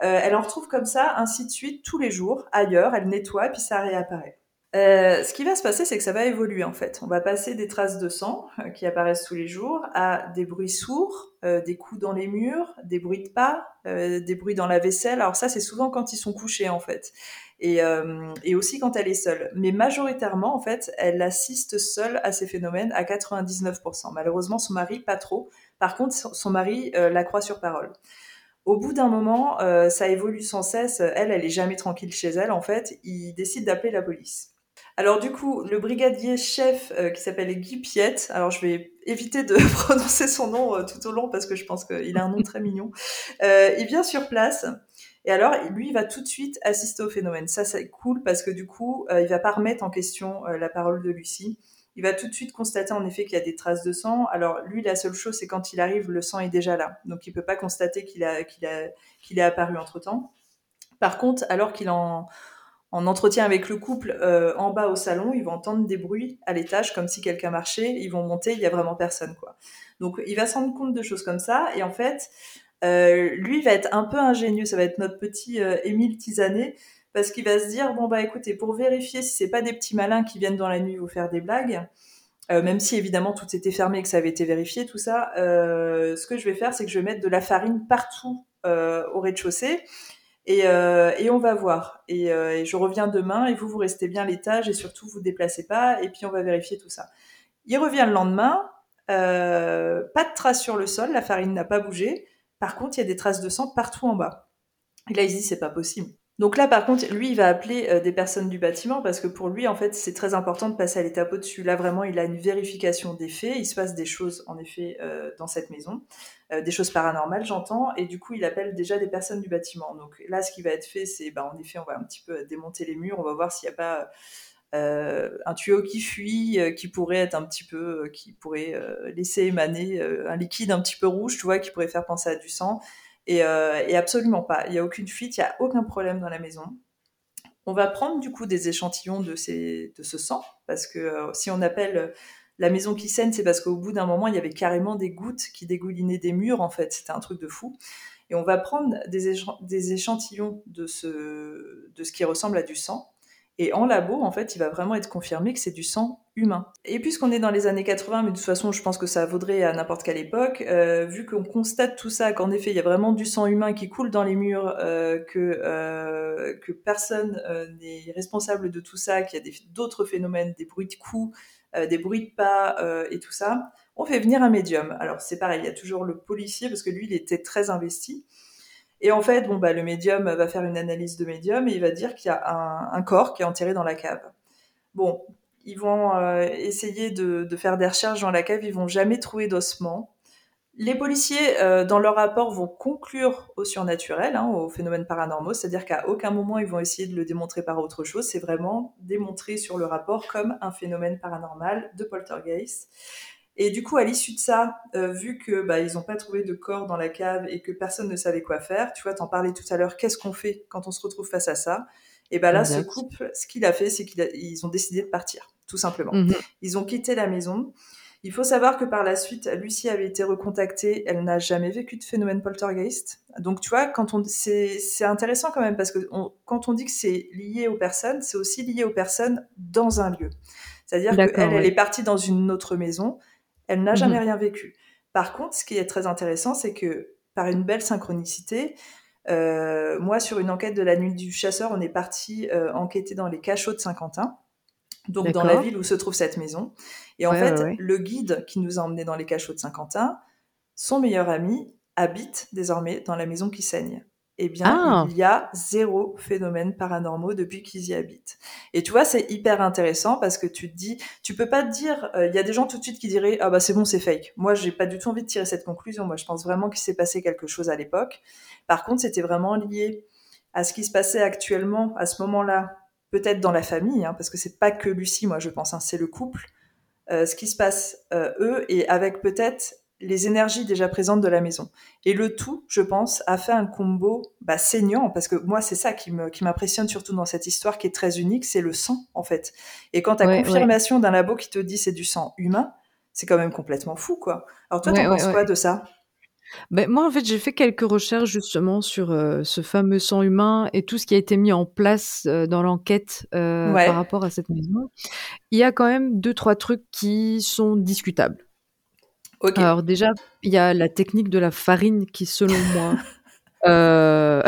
Euh, elle en retrouve comme ça, ainsi de suite, tous les jours, ailleurs, elle nettoie, puis ça réapparaît. Euh, ce qui va se passer, c'est que ça va évoluer en fait. On va passer des traces de sang euh, qui apparaissent tous les jours à des bruits sourds, euh, des coups dans les murs, des bruits de pas, des bruits dans la vaisselle. Alors ça, c'est souvent quand ils sont couchés en fait, et, aussi quand elle est seule. Mais majoritairement, en fait, elle assiste seule à ces phénomènes à 99%. Malheureusement, son mari pas trop. Par contre, son mari la croit sur parole. Au bout d'un moment, ça évolue sans cesse. Elle, elle est jamais tranquille chez elle. En fait, il décide d'appeler la police. Alors du coup, le brigadier chef euh, qui s'appelle Guy Piette, alors je vais éviter de prononcer son nom euh, tout au long parce que je pense qu'il a un nom très mignon, euh, il vient sur place et alors lui va tout de suite assister au phénomène. Ça c'est cool parce que du coup il va pas remettre en question la parole de Lucie. Il va tout de suite constater en effet qu'il y a des traces de sang. Alors lui la seule chose c'est quand il arrive le sang est déjà là, donc il peut pas constater qu'il a qu'il a qu'il est apparu entre temps. Par contre alors qu'il en en entretien avec le couple euh, en bas au salon, ils vont entendre des bruits à l'étage comme si quelqu'un marchait, ils vont monter, il y a vraiment personne quoi. Donc il va se rendre compte de choses comme ça. Et en fait euh, lui va être un peu ingénieux, ça va être notre petit euh, Émile Tisanet parce qu'il va se dire bon bah écoutez pour vérifier si c'est pas des petits malins qui viennent dans la nuit vous faire des blagues, même si évidemment tout était fermé et que ça avait été vérifié tout ça, ce que je vais faire c'est que je vais mettre de la farine partout au rez-de-chaussée et, euh, et, on va voir. Et, euh, et, je reviens demain et vous, vous restez bien à l'étage et surtout, vous déplacez pas et puis on va vérifier tout ça. Il revient le lendemain, euh, pas de traces sur le sol, la farine n'a pas bougé. Par contre, il y a des traces de sang partout en bas. Et là, il se dit, c'est pas possible. Donc là, par contre, lui, il va appeler euh, des personnes du bâtiment parce que pour lui, en fait, c'est très important de passer à l'étape au-dessus. Là, vraiment, il a une vérification des faits. Il se passe des choses, en effet, euh, dans cette maison, euh, des choses paranormales, j'entends. Et du coup, il appelle déjà des personnes du bâtiment. Donc là, ce qui va être fait, c'est, bah, en effet, on va un petit peu démonter les murs. On va voir s'il n'y a pas un tuyau qui fuit, qui pourrait être un petit peu, qui pourrait laisser émaner un liquide un petit peu rouge, tu vois, qui pourrait faire penser à du sang. Et, euh, et, absolument pas. Il n'y a aucune fuite, il n'y a aucun problème dans la maison. On va prendre du coup des échantillons de, ce sang, parce que euh, si on appelle la maison qui saigne, c'est parce qu'au bout d'un moment, il y avait carrément des gouttes qui dégoulinaient des murs, en fait. C'était un truc de fou. Et on va prendre des, des échantillons de ce, de ce qui ressemble à du sang, et en labo, en fait, il va vraiment être confirmé que c'est du sang humain. Et puisqu'on est dans les années 80, mais de toute façon, je pense que ça vaudrait à n'importe quelle époque, euh, vu qu'on constate tout ça, qu'en effet, il y a vraiment du sang humain qui coule dans les murs, euh, que, euh, que personne n'est responsable de tout ça, qu'il y a d'autres phénomènes, des bruits de coups, des bruits de pas et tout ça, on fait venir un médium. Alors c'est pareil, il y a toujours le policier, parce que lui, il était très investi. Et en fait, bon, bah, le médium va faire une analyse de médium et il va dire qu'il y a un, corps qui est enterré dans la cave. Bon, ils vont euh, essayer de, faire des recherches dans la cave, ils vont jamais trouver d'ossements. Les policiers, euh, dans leur rapport, vont conclure au surnaturel, hein, aux phénomènes paranormaux, c'est-à-dire qu'à aucun moment ils vont essayer de le démontrer par autre chose, c'est vraiment démontré sur le rapport comme un phénomène paranormal de poltergeist. Et du coup, à l'issue de ça, euh, vu que bah, ils n'ont pas trouvé de corps dans la cave et que personne ne savait quoi faire, tu vois, t'en parlais tout à l'heure, qu'est-ce qu'on fait quand on se retrouve face à ça? Et ben bah, là, exact. ce couple, ce qu'il a fait, c'est qu'ils ont décidé de partir, tout simplement. Mm -hmm. Ils ont quitté la maison. Il faut savoir que par la suite, Lucie avait été recontactée. Elle n'a jamais vécu de phénomène poltergeist. Donc, tu vois, quand on, c'est intéressant quand même parce que on, quand on dit que c'est lié aux personnes, c'est aussi lié aux personnes dans un lieu. C'est-à-dire qu'elle, ouais. elle est partie dans une autre maison. Elle n'a jamais mmh. rien vécu. Par contre, ce qui est très intéressant, c'est que par une belle synchronicité, euh, moi, sur une enquête de la nuit du chasseur, on est parti euh, enquêter dans les cachots de Saint-Quentin, donc dans la ville où se trouve cette maison. Et en ouais, fait, ouais. le guide qui nous a emmenés dans les cachots de Saint-Quentin, son meilleur ami habite désormais dans la maison qui saigne eh bien, ah. il y a zéro phénomène paranormaux depuis qu'ils y habitent. Et tu vois, c'est hyper intéressant parce que tu te dis, tu peux pas te dire, il euh, y a des gens tout de suite qui diraient, ah bah c'est bon, c'est fake. Moi, j'ai pas du tout envie de tirer cette conclusion. Moi, je pense vraiment qu'il s'est passé quelque chose à l'époque. Par contre, c'était vraiment lié à ce qui se passait actuellement à ce moment-là, peut-être dans la famille, hein, parce que c'est pas que Lucie, moi, je pense, hein, c'est le couple. Euh, ce qui se passe euh, eux et avec peut-être les énergies déjà présentes de la maison. Et le tout, je pense, a fait un combo bah, saignant, parce que moi, c'est ça qui m'impressionne surtout dans cette histoire qui est très unique, c'est le sang, en fait. Et quand tu as confirmation d'un labo qui te dit c'est du sang humain, c'est quand même complètement fou, quoi. Alors toi, t'en penses quoi de ça? Ben, moi, en fait, j'ai fait quelques recherches justement sur euh, ce fameux sang humain et tout ce qui a été mis en place euh, dans l'enquête euh, par rapport à cette maison. Il y a quand même deux, trois trucs qui sont discutables. Alors déjà, il y a la technique de la farine qui, selon moi, euh...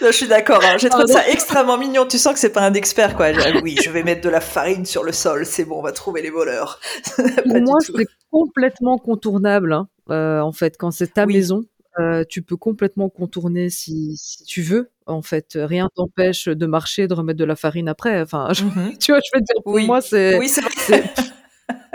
je suis d'accord. Hein. J'ai trouvé ça extrêmement mignon. Tu sens que c'est pas un expert, quoi. oui, je vais mettre de la farine sur le sol. C'est bon, on va trouver les voleurs. Pour moi, c'est complètement contournable. Hein. Euh, en fait, quand c'est ta maison, euh, tu peux complètement contourner si, si, tu veux. En fait, rien t'empêche de marcher, de remettre de la farine après. Enfin, mm-hmm. tu vois, je veux dire, pour moi, c'est. Oui, c'est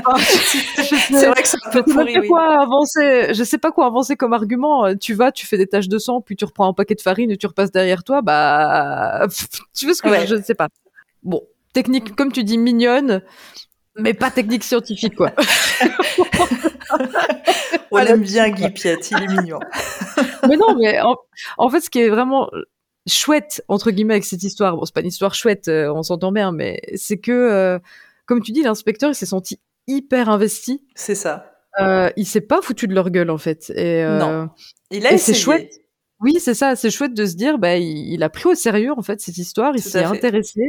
c'est vrai que c'est un peu pourri. Je sais, quoi avancer, je sais pas quoi avancer comme argument. Tu vas, tu fais des taches de sang, puis tu reprends un paquet de farine et tu repasses derrière toi. Bah, tu veux ce que je, ne sais pas. Bon, technique, comme tu dis, mignonne, mais pas technique scientifique, quoi. On aime bien Guy Piet, il est mignon. mais non, mais en, fait, ce qui est vraiment chouette entre guillemets avec cette histoire, bon, c'est pas une histoire chouette, euh, on s'entend bien, mais c'est que, euh, comme tu dis, l'inspecteur il s'est senti hyper investi. C'est ça. Euh, il s'est pas foutu de leur gueule en fait. Et, euh, non. Il a C'est chouette. Oui, c'est ça. C'est chouette de se dire, bah, il, a pris au sérieux en fait cette histoire. Il s'est intéressé.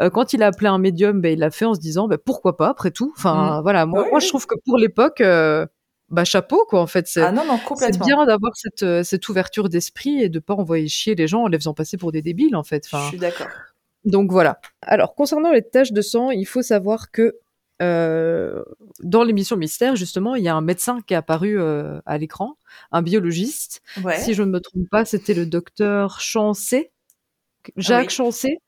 Euh, quand il a appelé un médium, bah, il l'a fait en se disant, bah, pourquoi pas après tout. Enfin, mm. voilà. Moi, moi, je trouve que pour l'époque, euh, bah, chapeau quoi. En fait, c'est ah, non, non, complètement. bien d'avoir cette, cette ouverture d'esprit et de pas envoyer chier les gens en les faisant passer pour des débiles en fait. Enfin, je suis d'accord. Donc voilà. Alors concernant les taches de sang, il faut savoir que euh, dans l'émission Mystère, justement, il y a un médecin qui est apparu euh, à l'écran, un biologiste. Si je ne me trompe pas, c'était le docteur Chancé, Jacques ah Chancé.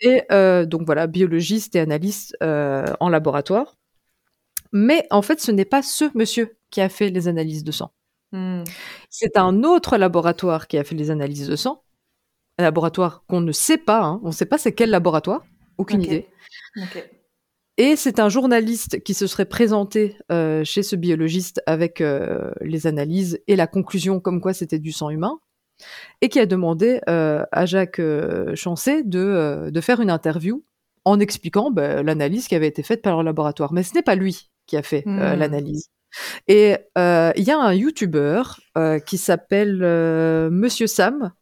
Et euh, donc voilà, biologiste et analyste en laboratoire. Mais en fait, ce n'est pas ce monsieur qui a fait les analyses de sang. Hmm. C'est un autre laboratoire qui a fait les analyses de sang. Un laboratoire qu'on ne sait pas. Hein. On ne sait pas c'est quel laboratoire. Aucune idée. Et c'est un journaliste qui se serait présenté euh, chez ce biologiste avec euh, les analyses et la conclusion comme quoi c'était du sang humain, et qui a demandé euh, à Jacques Chancé de, de, faire une interview en expliquant bah, l'analyse qui avait été faite par le laboratoire. Mais ce n'est pas lui qui a fait hmm. l'analyse. Et il y a un YouTuber qui s'appelle Monsieur Sam,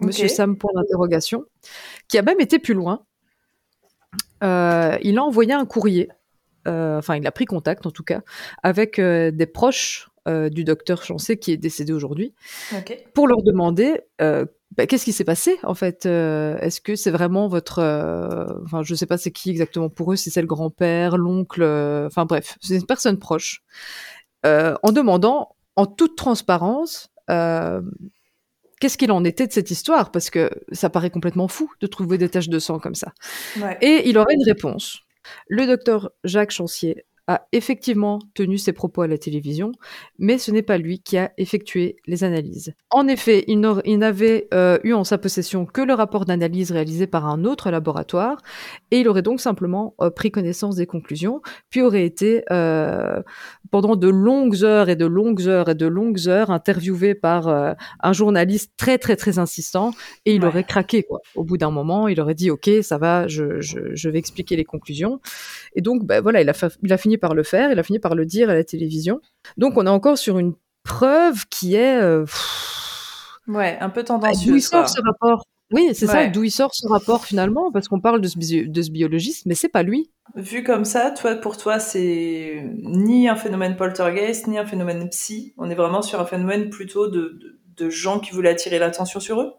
Monsieur Sam pour l'interrogation, qui a même été plus loin euh, il a envoyé un courrier, euh, enfin il a pris contact en tout cas, avec euh, des proches du docteur Chancé qui est décédé aujourd'hui, pour leur demander bah, qu'est-ce qui s'est passé en fait Est-ce que c'est vraiment votre, enfin je sais pas c'est qui exactement pour eux, si c'est le grand-père, l'oncle, enfin bref, c'est une personne proche, en demandant en toute transparence qu'est-ce qu'il en était de cette histoire? Parce que ça paraît complètement fou de trouver des taches de sang comme ça. Et il aurait une réponse. Le docteur Jacques Chancier a effectivement tenu ses propos à la télévision, mais ce n'est pas lui qui a effectué les analyses. En effet, il n'avait euh, eu en sa possession que le rapport d'analyse réalisé par un autre laboratoire, et il aurait donc simplement euh, pris connaissance des conclusions, puis aurait été euh, pendant de longues heures et de longues heures et de longues heures interviewé par un journaliste très très très insistant, et il aurait craqué quoi. Au bout d'un moment, il aurait dit ok, ça va, je, je, vais expliquer les conclusions, et donc ben, voilà, il a, il a fini par le faire, il a fini par le dire à la télévision. Donc on est encore sur une preuve qui est... Euh, ouais, un peu tendancieuse. D'où il sort ce rapport Oui, c'est ça, d'où il sort ce rapport finalement, parce qu'on parle de ce, de ce biologiste, mais c'est pas lui. Vu comme ça, toi, pour toi, c'est ni un phénomène poltergeist, ni un phénomène psy. On est vraiment sur un phénomène plutôt de, de gens qui voulaient attirer l'attention sur eux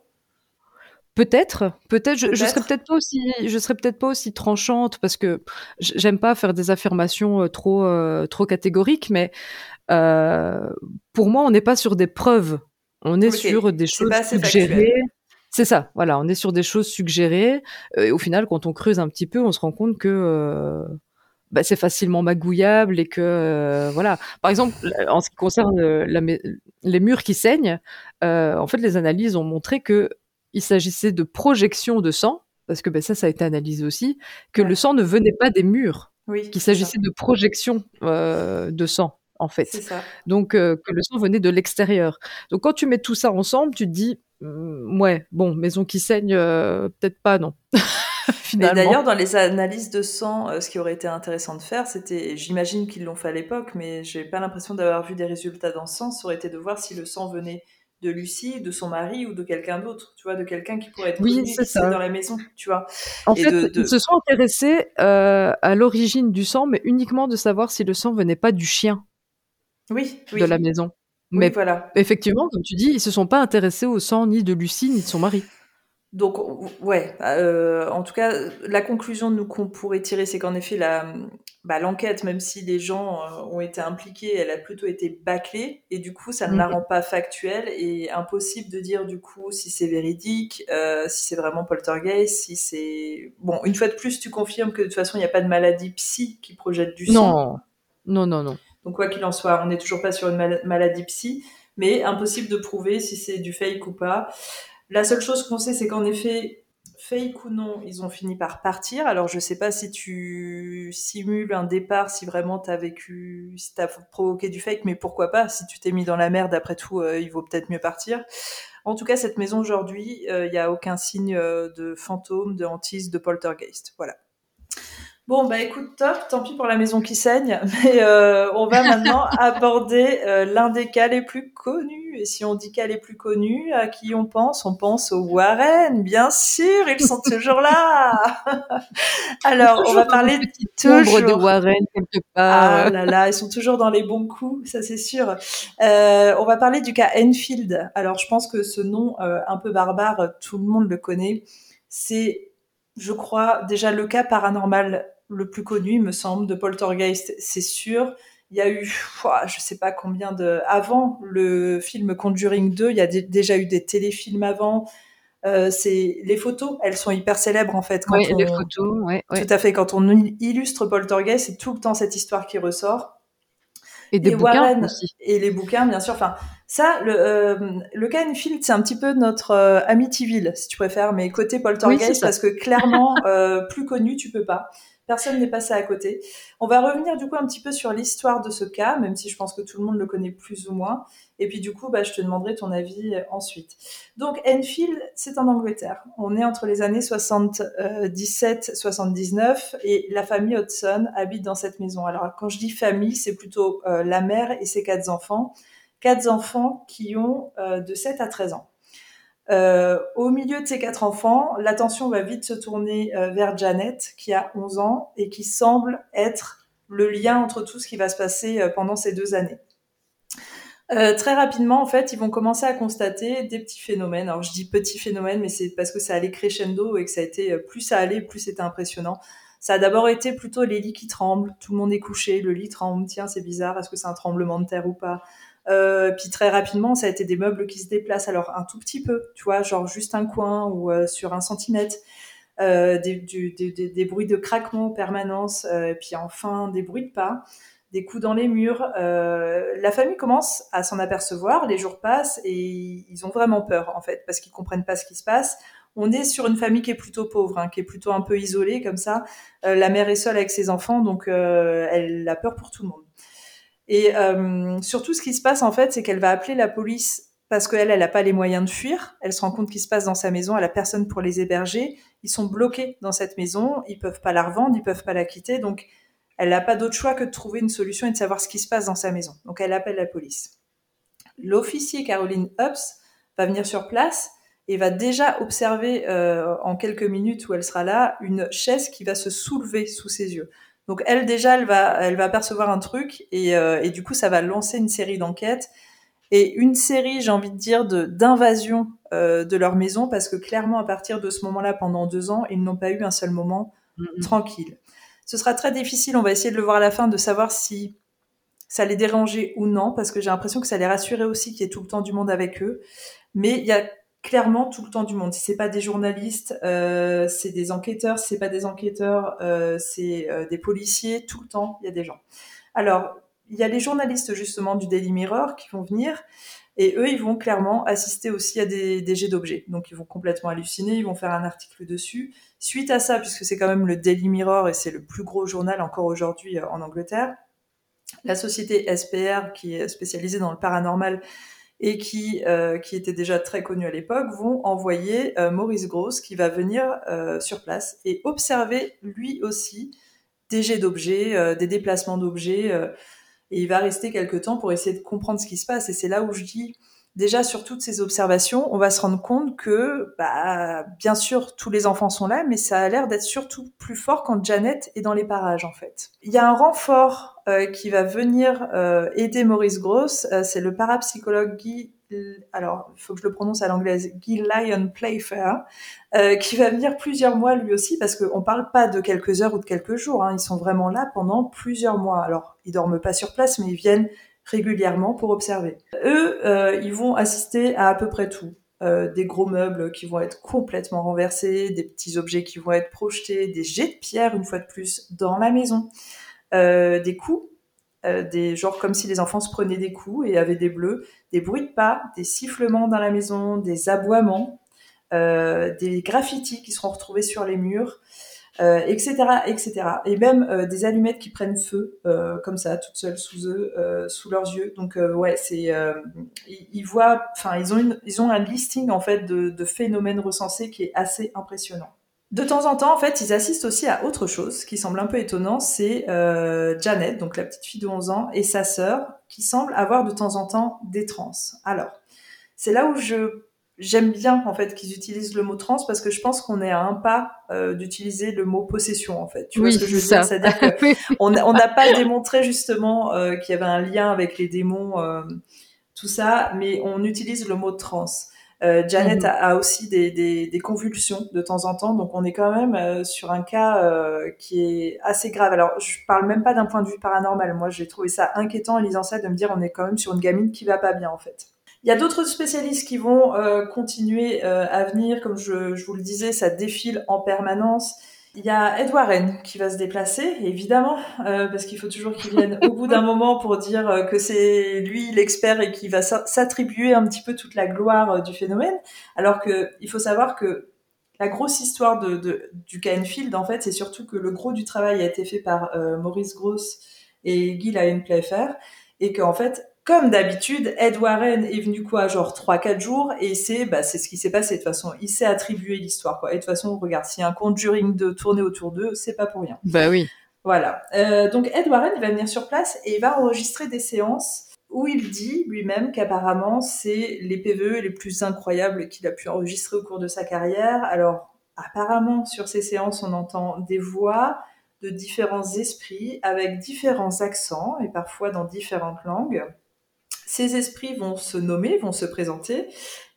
Peut-être, peut-être, je, je serais peut-être pas aussi, je serais peut-être pas aussi tranchante parce que j'aime pas faire des affirmations euh, trop, euh, trop catégoriques, mais euh, pour moi, on n'est pas sur des preuves, on est sur des choses suggérées. C'est ça, voilà, on est sur des choses suggérées. et au final, quand on creuse un petit peu, on se rend compte que bah, c'est facilement magouillable et que voilà. Par exemple, en ce qui concerne les murs qui saignent, en fait, les analyses ont montré que il s'agissait de projection de sang, parce que ben, ça, ça a été analysé aussi, que le sang ne venait pas des murs, qu'il s'agissait de projection euh, de sang. en fait. Donc que le sang venait de l'extérieur. Donc quand tu mets tout ça ensemble, tu te dis «Mmh, ouais, bon, maison qui saigne, peut-être pas, non. d'ailleurs, dans les analyses de sang, ce qui aurait été intéressant de faire, c'était, j'imagine qu'ils l'ont fait à l'époque, mais j'ai pas l'impression d'avoir vu des résultats dans ce sens, ça aurait été de voir si le sang venait de Lucie, de son mari ou de quelqu'un d'autre, tu vois, de quelqu'un qui pourrait être oui, dans la maison, tu vois. En fait, ils se sont intéressés à l'origine du sang, mais uniquement de savoir si le sang venait pas du chien. Oui, De la maison. Mais voilà. effectivement, comme tu dis, ils se sont pas intéressés au sang ni de Lucie ni de son mari. Donc, ouais, euh, en tout cas, la conclusion nous qu'on pourrait tirer, c'est qu'en effet, la, bah, l'enquête, même si les gens euh, ont été impliqués, elle a plutôt été bâclée, et du coup, ça ne la rend pas factuelle, et impossible de dire, du coup, si c'est véridique, euh, si c'est vraiment poltergeist, si c'est... Bon, une fois de plus, tu confirmes que de toute façon, il n'y a pas de maladie psy qui projette du sang. Non, non, non, non. Donc, quoi qu'il en soit, on n'est toujours pas sur une maladie psy, mais impossible de prouver si c'est du fake ou pas. La seule chose qu'on sait, c'est qu'en effet, fake ou non, ils ont fini par partir. Alors, je sais pas si tu simules un départ, si vraiment tu as vécu, si tu as provoqué du fake, mais pourquoi pas? Si tu t'es mis dans la merde, après tout, euh, il vaut peut-être mieux partir. En tout cas, cette maison aujourd'hui, euh, il n'y a aucun signe euh, de fantôme, de hantise, de poltergeist. Voilà. Bon, bah écoute, top, tant pis pour la maison qui saigne, mais euh, on va maintenant aborder euh, l'un des cas les plus connus. Et si on dit cas les plus connus, à qui on pense? On pense aux Warren, bien sûr, ils sont toujours là Alors, on va parler de toujours... de Warren quelque part. Ah là là, ils sont toujours dans les bons coups, ça c'est sûr. Euh, on va parler du cas Enfield. Alors, je pense que ce nom un peu barbare, tout le monde le connaît. C'est je crois, déjà le cas paranormal le plus connu, il me semble, de Poltergeist, c'est sûr. Il y a eu, je sais pas combien de, avant le film Conjuring 2, il y a déjà eu des téléfilms avant. Euh, c'est les photos, elles sont hyper célèbres en fait. Quand oui, les photos, ouais, Tout à fait. Quand on illustre Poltergeist, c'est tout le temps cette histoire qui ressort. Et des bouquins aussi. Et les bouquins, bien sûr. Enfin, ça, le, euh, le c'est un petit peu notre euh, Amityville, si tu préfères, mais côté Poltergeist, parce que clairement, euh, plus connu, tu peux pas. Personne n'est passé à côté. On va revenir du coup un petit peu sur l'histoire de ce cas, même si je pense que tout le monde le connaît plus ou moins. Et puis du coup, bah, je te demanderai ton avis euh, ensuite. Donc Enfield, c'est en Angleterre. On est entre les années 77-79 et la famille Hudson habite dans cette maison. Alors quand je dis famille, c'est plutôt euh, la mère et ses quatre enfants. Quatre enfants qui ont euh, de 7 à 13 ans. Euh, au milieu de ces quatre enfants, l'attention va vite se tourner euh, vers Janet, qui a 11 ans et qui semble être le lien entre tout ce qui va se passer euh, pendant ces deux années. très rapidement, en fait, ils vont commencer à constater des petits phénomènes. Alors, je dis petits phénomènes, mais c'est parce que ça allait crescendo et que ça a plus ça allait, plus c'était impressionnant. Ça a d'abord été plutôt les lits qui tremblent. Tout le monde est couché, le lit tremble. Tiens, c'est bizarre. Est-ce que c'est un tremblement de terre ou pas? Euh, puis très rapidement, ça a été des meubles qui se déplacent, alors un tout petit peu, tu vois, genre juste un coin ou euh, sur un centimètre. Euh, des, des, des, bruits de craquement en permanence, euh, puis enfin des bruits de pas, des coups dans les murs. Euh, la famille commence à s'en apercevoir, les jours passent et ils ont vraiment peur en fait, parce qu'ils comprennent pas ce qui se passe. On est sur une famille qui est plutôt pauvre, hein, qui est plutôt un peu isolée comme ça. la mère est seule avec ses enfants, donc elle a peur pour tout le monde. Et euh, surtout, ce qui se passe en fait, c'est qu'elle va appeler la police parce qu'elle, elle n'a pas les moyens de fuir. Elle se rend compte qu'il se passe dans sa maison, elle a personne pour les héberger. Ils sont bloqués dans cette maison, ils peuvent pas la revendre, ils peuvent pas la quitter, donc elle n'a pas d'autre choix que de trouver une solution et de savoir ce qui se passe dans sa maison. Donc elle appelle la police. L'officier Caroline Hubbs va venir sur place et va déjà observer euh, en quelques minutes où elle sera là une chaise qui va se soulever sous ses yeux. Donc elle déjà, elle va, elle va percevoir un truc et, euh, et du coup, ça va lancer une série d'enquêtes et une série, j'ai envie de dire, de d'invasion euh, de leur maison parce que clairement, à partir de ce moment-là, pendant deux ans, ils n'ont pas eu un seul moment tranquille. Ce sera très difficile. On va essayer de le voir à la fin, de savoir si ça les dérangeait ou non, parce que j'ai l'impression que ça les rassurait aussi qu'il y ait tout le temps du monde avec eux. Mais il y a clairement tout le temps du monde. Si c'est pas des journalistes, euh, c'est des enquêteurs. Si c'est pas des enquêteurs, euh, c'est euh, des policiers. Tout le temps, il y a des gens. Alors, il y a les journalistes justement du Daily Mirror qui vont venir. Et eux, ils vont clairement assister aussi à des, des jets d'objets. Donc, ils vont complètement halluciner, ils vont faire un article dessus. Suite à ça, puisque c'est quand même le Daily Mirror et c'est le plus gros journal encore aujourd'hui en Angleterre, la société SPR, qui est spécialisée dans le paranormal et qui, euh, qui était déjà très connue à l'époque, vont envoyer euh, Maurice Gross qui va venir euh, sur place et observer lui aussi des jets d'objets, des déplacements d'objets. et il va rester quelques temps pour essayer de comprendre ce qui se passe. Et c'est là où je dis, déjà sur toutes ces observations, on va se rendre compte que, bah, bien sûr, tous les enfants sont là, mais ça a l'air d'être surtout plus fort quand Janet est dans les parages, en fait. Il y a un renfort euh, qui va venir euh, aider Maurice Gross, euh, c'est le parapsychologue Guy, alors il faut que je le prononce à l'anglaise, Guy Lyon Playfair, qui va venir plusieurs mois lui aussi, parce qu'on parle pas de quelques heures ou de quelques jours, hein, ils sont vraiment là pendant plusieurs mois. Alors, ils dorment pas sur place, mais ils viennent régulièrement pour observer. Eux, euh, ils vont assister à à peu près tout. Euh, des gros meubles qui vont être complètement renversés, des petits objets qui vont être projetés, des jets de pierre une fois de plus dans la maison, euh, des coups, des genre comme si les enfants se prenaient des coups et avaient des bleus, des bruits de pas, des sifflements dans la maison, des aboiements, des graffitis qui seront retrouvés sur les murs, euh, etc. Et même euh, des allumettes qui prennent feu euh, comme ça, toutes seules sous eux, sous leurs yeux. Donc ouais, c'est ils, voient, enfin ils ont ils ont un listing en fait de, de phénomènes recensés qui est assez impressionnant. De temps en temps, en fait, ils assistent aussi à autre chose qui semble un peu étonnant, c'est Janet, donc la petite fille de 11 ans, et sa sœur, qui semblent avoir de temps en temps des trans. Alors, c'est là où je j'aime bien en fait qu'ils utilisent le mot trans parce que je pense qu'on est à un pas euh, d'utiliser le mot possession en fait. Tu vois ce que je veux dire? C'est-à-dire qu'on n'a pas démontré justement euh, qu'il y avait un lien avec les démons, euh, tout ça, mais on utilise le mot trans. Janet mhm. a, aussi des, des, des, convulsions de temps en temps, donc on est quand même sur un cas qui est assez grave. Alors je parle même pas d'un point de vue paranormal. Moi j'ai trouvé ça inquiétant en lisant ça de me dire on est quand même sur une gamine qui va pas bien en fait. Il y a d'autres spécialistes qui vont euh, continuer euh, à venir, comme je, je, vous le disais, ça défile en permanence. Il y a Ed Warren qui va se déplacer, évidemment, euh, parce qu'il faut toujours qu'il vienne au bout d'un moment pour dire que c'est lui l'expert et qui va s'attribuer un petit peu toute la gloire du phénomène. Alors que il faut savoir que la grosse histoire de, de du Field, en fait, c'est surtout que le gros du travail a été fait par Maurice Gross et Guy Lyon Playfair, et qu'en fait, comme d'habitude, Ed Warren est venu quoi, genre 3-4 jours, et c'est bah, c'est ce qui s'est passé de toute façon. Il s'est attribué l'histoire, quoi. Et de toute façon, regarde, s'il y a un conjuring de tourner autour d'eux, c'est pas pour rien. Bah oui. Voilà. Euh, donc Ed Warren, il va venir sur place et il va enregistrer des séances où il dit lui-même qu'apparemment c'est les PVE les plus incroyables qu'il a pu enregistrer au cours de sa carrière. Alors apparemment sur ces séances on entend des voix de différents esprits avec différents accents et parfois dans différentes langues. Ces esprits vont se nommer, vont se présenter.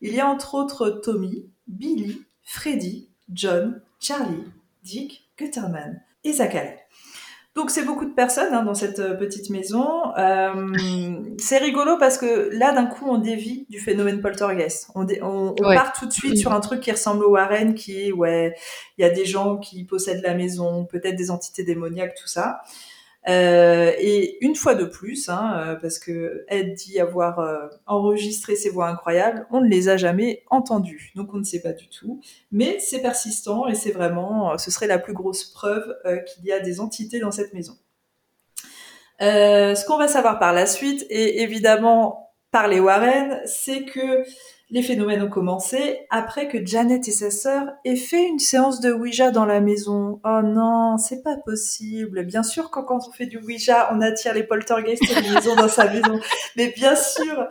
Il y a entre autres Tommy, Billy, Freddy, John, Charlie, Dick, Gutterman et Zachary. Donc c'est beaucoup de personnes hein, dans cette euh, petite maison. Euh, c'est rigolo parce que là d'un coup on dévie du phénomène poltergeist. On, on, part tout de suite sur un truc qui ressemble au Warren, qui est ouais, il y a des gens qui possèdent la maison, peut-être des entités démoniaques, tout ça. Euh, et une fois de plus, hein, euh, parce que Ed dit avoir euh, enregistré ces voix incroyables, on ne les a jamais entendues, donc on ne sait pas du tout. Mais c'est persistant et c'est vraiment, ce serait la plus grosse preuve qu'il y a des entités dans cette maison. ce qu'on va savoir par la suite, et évidemment par les Warren, c'est que les phénomènes ont commencé après que Janet et sa sœur aient fait une séance de Ouija dans la maison. Oh non, c'est pas possible. Bien sûr, quand, quand on fait du Ouija, on attire les poltergeists dans sa maison. Mais bien sûr.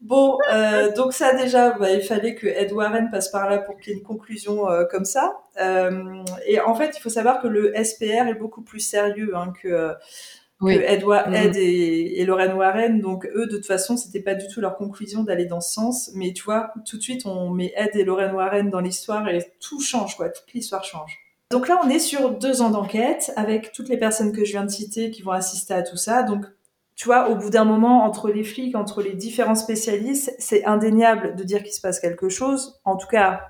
Bon, euh, donc ça déjà, bah, il fallait que Ed Warren passe par là pour qu'il y ait une conclusion euh, comme ça. Euh, et en fait, il faut savoir que le SPR est beaucoup plus sérieux hein, que que Ed, mm. Ed et, et, Lorraine Warren. Donc eux, de toute façon, c'était pas du tout leur conclusion d'aller dans ce sens. Mais tu vois, tout de suite, on met Ed et Lorraine Warren dans l'histoire et tout change, quoi. Toute l'histoire change. Donc là, on est sur deux ans d'enquête avec toutes les personnes que je viens de citer qui vont assister à tout ça. Donc, tu vois, au bout d'un moment, entre les flics, entre les différents spécialistes, c'est indéniable de dire qu'il se passe quelque chose. En tout cas,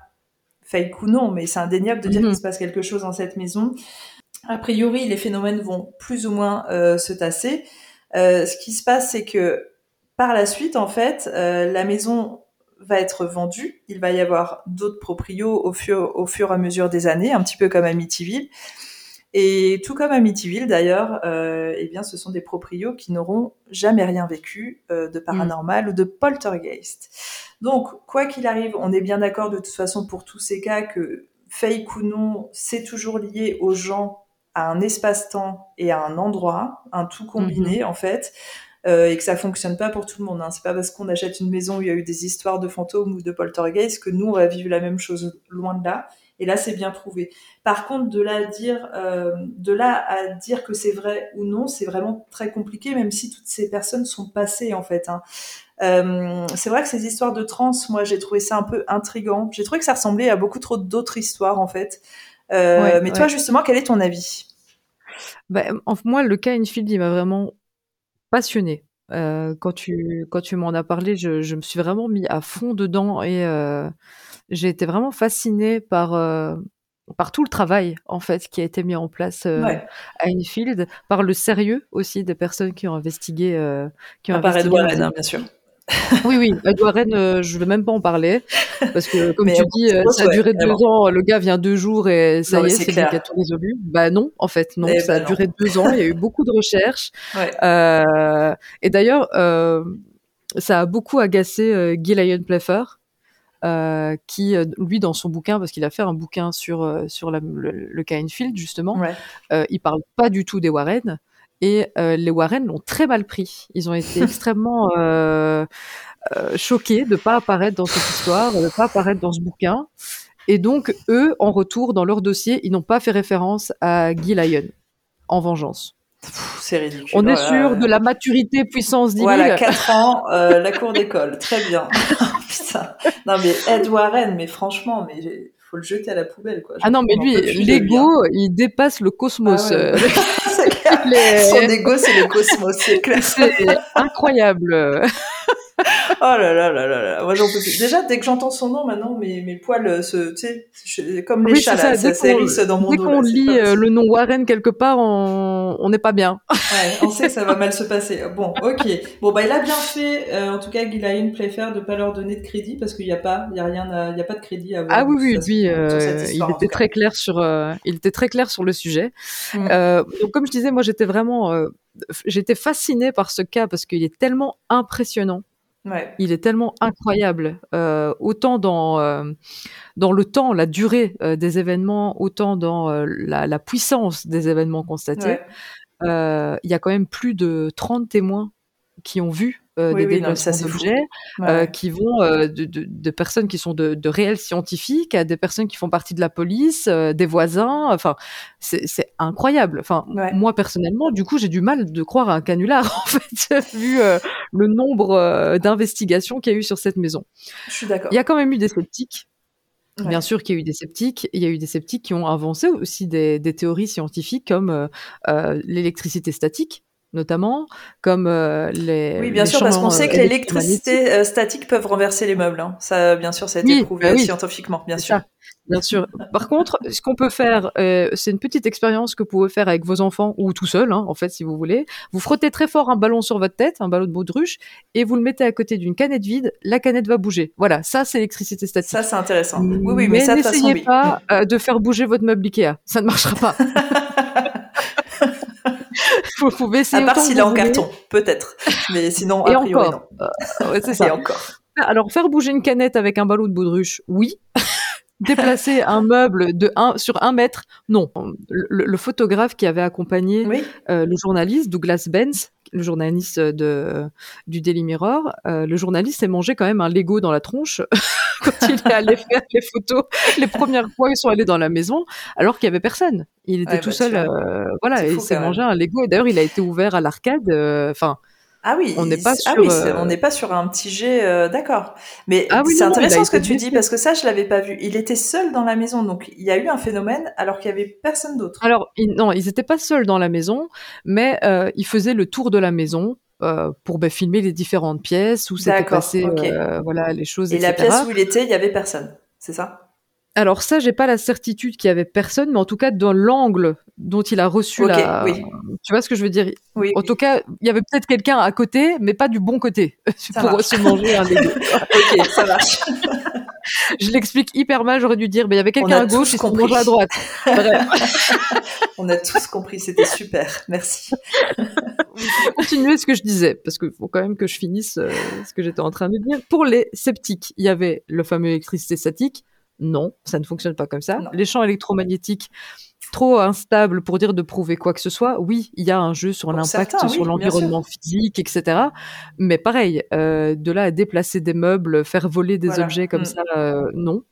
fake ou non, mais c'est indéniable de dire mm-hmm. qu'il se passe quelque chose dans cette maison. A priori, les phénomènes vont plus ou moins euh, se tasser. Euh, ce qui se passe, c'est que par la suite, en fait, euh, la maison va être vendue. Il va y avoir d'autres proprios au fur, et à mesure des années, un petit peu comme Amityville. Et tout comme Amityville d'ailleurs, eh bien, ce sont des proprios qui n'auront jamais rien vécu de paranormal ou de poltergeist. Donc, quoi qu'il arrive, on est bien d'accord de toute façon pour tous ces cas que fake ou non, c'est toujours lié aux gens, à un espace-temps et à un endroit, un tout combiné mhm. en fait. Euh, et que ça fonctionne pas pour tout le monde. Hein. C'est pas parce qu'on achète une maison où il y a eu des histoires de fantômes ou de poltergeist que nous on va vivre la même chose loin de là. Et là, c'est bien prouvé. Par contre, de là à dire, euh, de là à dire que c'est vrai ou non, c'est vraiment très compliqué, même si toutes ces personnes sont passées en fait. Hein. Euh, c'est vrai que ces histoires de trans, moi, j'ai trouvé ça un peu intrigant. J'ai trouvé que ça ressemblait à beaucoup trop d'autres histoires en fait. Euh, mais toi, justement, quel est ton avis? Bah, moi, le cas Infield, il m'a vraiment passionné. Euh, quand tu quand tu m'en as parlé, je, je, me suis vraiment mis à fond dedans et euh, j'ai été vraiment fascinée par euh, par tout le travail en fait qui a été mis en place à Enfield, par le sérieux aussi des personnes qui ont investigué, qui ont à investigué. Hein, bien sûr. Oui, oui, Edouard Rennes, euh, je vais même pas en parler parce que comme tu dis, ça a duré deux ans. Le gars vient deux jours et ça y est, c'est a tout résolu. Bah non, en fait, non, eh ça a ben duré deux ans. Il y a eu beaucoup de recherches. Euh, et d'ailleurs, euh, ça a beaucoup agacé euh, Guy Lyon Pfeffer euh, qui, euh, lui, dans son bouquin, parce qu'il a fait un bouquin sur, euh, sur le, le cas Enfield, justement, euh, il parle pas du tout des Warren. Et les Warren l'ont très mal pris. Ils ont été extrêmement choqués de pas apparaître dans cette histoire, de pas apparaître dans ce bouquin. Et donc, eux, en retour, dans leur dossier, ils n'ont pas fait référence à Guy Lyon, en vengeance. C'est ridicule. On est sûr de la maturité puissance 10 Voilà, 4 ans, euh, la cour d'école. Très bien. Putain. Non, mais Ed Warren, mais franchement, mais faut le jeter à la poubelle, quoi. ah non, mais lui, l'ego, il dépasse le cosmos. Ah c'est clair. Son ego, c'est le cosmos, c'est clair. C'est incroyable là là là là là. Moi, j'en peux plus. Déjà, dès que j'entends son nom, maintenant, mes, mes poils euh, se, tu sais, comme les chats, ça, là, ça dans mon dès dos. Dès qu'on lit euh, le nom Warren quelque part, on n'est pas bien. ouais, on sait que ça va mal se passer. Bon, ok. Bon, bah, il a bien fait, euh, en tout cas, Guylaine Playfair de pas leur donner de crédit parce qu'il n'y a pas, il y a rien, il y a pas de crédit à avoir. Ah oui, oui, lui, il était très clair sur, il était très clair sur le sujet. Mm. donc, comme je disais, moi, j'étais vraiment, j'étais fascinée par ce cas parce qu'il est tellement impressionnant. Il est tellement incroyable, euh, autant dans euh, dans le temps, la durée euh, des événements, autant dans la, puissance des événements constatés. Il y a quand même plus de 30 témoins qui ont vu euh, des oui, d'objets, euh, qui vont euh, de, de, de, personnes qui sont de, de, réels scientifiques à des personnes qui font partie de la police, des voisins. Enfin, c'est incroyable. Enfin, moi personnellement, du coup, j'ai du mal de croire à un canular en fait, vu le nombre d'investigations qu'il y a eu sur cette maison. Je suis d'accord. Il y a quand même eu des sceptiques. Bien sûr qu'il y a eu des sceptiques, il y a eu des sceptiques qui ont avancé aussi des, des théories scientifiques comme l'électricité statique, notamment, comme euh, les. Oui, bien sûr, parce qu'on sait que l'électricité euh, statique peuvent renverser les meubles. Hein. Ça, bien sûr, ça a été prouvé bah scientifiquement, bien sûr. bien sûr. Par contre, ce qu'on peut faire, euh, c'est une petite expérience que vous pouvez faire avec vos enfants ou tout seul, hein, en fait, si vous voulez. Vous frottez très fort un ballon sur votre tête, un ballon de baudruche, et vous le mettez à côté d'une canette vide. La canette va bouger. Voilà, ça, c'est l'électricité statique. Ça, c'est intéressant. Oui, oui, mais, mais ça, n'essayez pas de faire bouger votre meuble Ikea. Ça ne marchera pas. vous pouvez essayer. À part s'il est en carton, peut-être. Mais sinon, a priori, encore. non. Euh, c'est ça. Et encore. Alors, faire bouger une canette avec un ballon de baudruche, oui. Déplacer un meuble de 1 sur un mètre, non. Le, photographe qui avait accompagné euh, le journaliste Douglas Benz, le journaliste de du Daily Mirror, euh, le journaliste s'est mangé quand même un Lego dans la tronche quand il est allé faire les photos. Les premières fois, ils sont allés dans la maison alors qu'il y avait personne. Il était tout bah, seul. Euh, voilà, il s'est mangé un Lego. Et d'ailleurs, il a été ouvert à l'arcade. Enfin. Ah oui, on n'est pas sur, ah oui, euh, on n'est pas sur un petit jet, euh, d'accord. Mais ah c'est intéressant ce que tu dis parce que ça, je l'avais pas vu. Il était seul dans la maison, donc il y a eu un phénomène alors qu'il y avait personne d'autre. Alors non, ils n'étaient pas seuls dans la maison, mais euh, ils faisaient le tour de la maison. Pour ben, filmer les différentes pièces où s'étaient passées voilà les choses et la pièce où il était il y avait personne c'est ça? Alors ça, j'ai pas la certitude qu'il y avait personne, mais en tout cas dans l'angle dont il a reçu la. Tu vois ce que je veux dire? Oui, En tout cas, il y avait peut-être quelqu'un à côté, mais pas du bon côté pour se manger un Lego. ok, ça marche. je l'explique hyper mal. J'aurais dû dire, mais il y avait quelqu'un à gauche et compris. à droite. On a tous compris. C'était super. Merci. continuer ce que je disais, parce qu'il faut quand même que je finisse euh, ce que j'étais en train de dire. Pour les sceptiques, il y avait le fameux électricité statique. Non, ça ne fonctionne pas comme ça. Les champs électromagnétiques, trop instables pour dire de prouver quoi que ce soit. Oui, il y a un jeu sur l'impact, sur l'environnement physique, etc. Mais pareil, euh, de là à déplacer des meubles, faire voler des objets comme mm. ça, euh, non.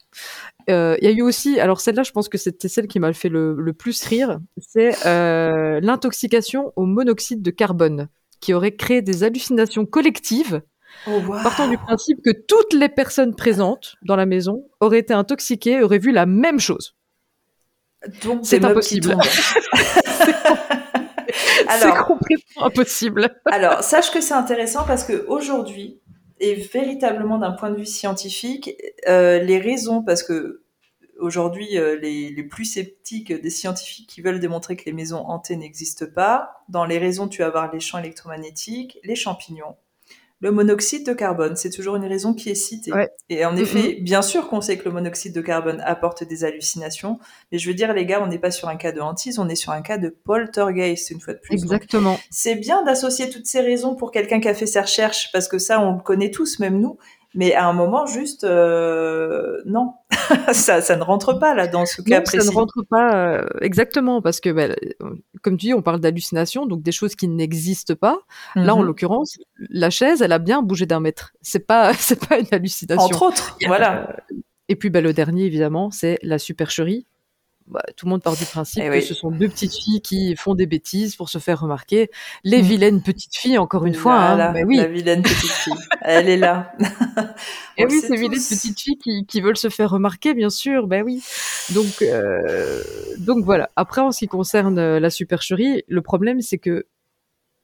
Euh, il y a eu aussi, alors celle-là, je pense que c'était celle qui m'a fait le, plus rire, c'est l'intoxication au monoxyde de carbone, qui aurait créé des hallucinations collectives Oh, partant du principe que toutes les personnes présentes dans la maison auraient été intoxiquées, auraient vu la même chose. c'est impossible. c'est complètement impossible. alors, sache que c'est intéressant parce que aujourd'hui, et véritablement d'un point de vue scientifique, euh, les raisons, parce que aujourd'hui, euh, les, les, plus sceptiques des scientifiques qui veulent démontrer que les maisons hantées n'existent pas, dans les raisons, tu vas avoir les champs électromagnétiques, les champignons, le monoxyde de carbone, c'est toujours une raison qui est citée. Et en effet, bien sûr qu'on sait que le monoxyde de carbone apporte des hallucinations, mais je veux dire, les gars, on n'est pas sur un cas de hantise, on est sur un cas de poltergeist, une fois de plus. Exactement. C'est bien d'associer toutes ces raisons pour quelqu'un qui a fait ses recherches, parce que ça, on le connaît tous, même nous. Mais à un moment, juste, euh, non, ça, ça ne rentre pas là dans ce cas précis. Ça ne rentre pas euh, exactement parce que, bah, comme tu dis, on parle d'hallucination, donc des choses qui n'existent pas. Là, en mhm. l'occurrence, la chaise, elle a bien bougé d'un mètre. C'est pas, c'est pas une hallucination. Entre autres, voilà. Euh, et puis, bah, le dernier, évidemment, c'est la supercherie. Bah, tout le monde part du principe eh que ce sont deux petites filles qui font des bêtises pour se faire remarquer. Les mm. vilaines petites filles, encore une fois. Hein, oui. La vilaine petite fille, elle est là. Et eh oui, ces vilaines petites filles qui, qui, veulent se faire remarquer, bien sûr. Ben oui. Donc, euh, donc voilà. Après, en ce qui concerne euh, la supercherie, le problème, c'est que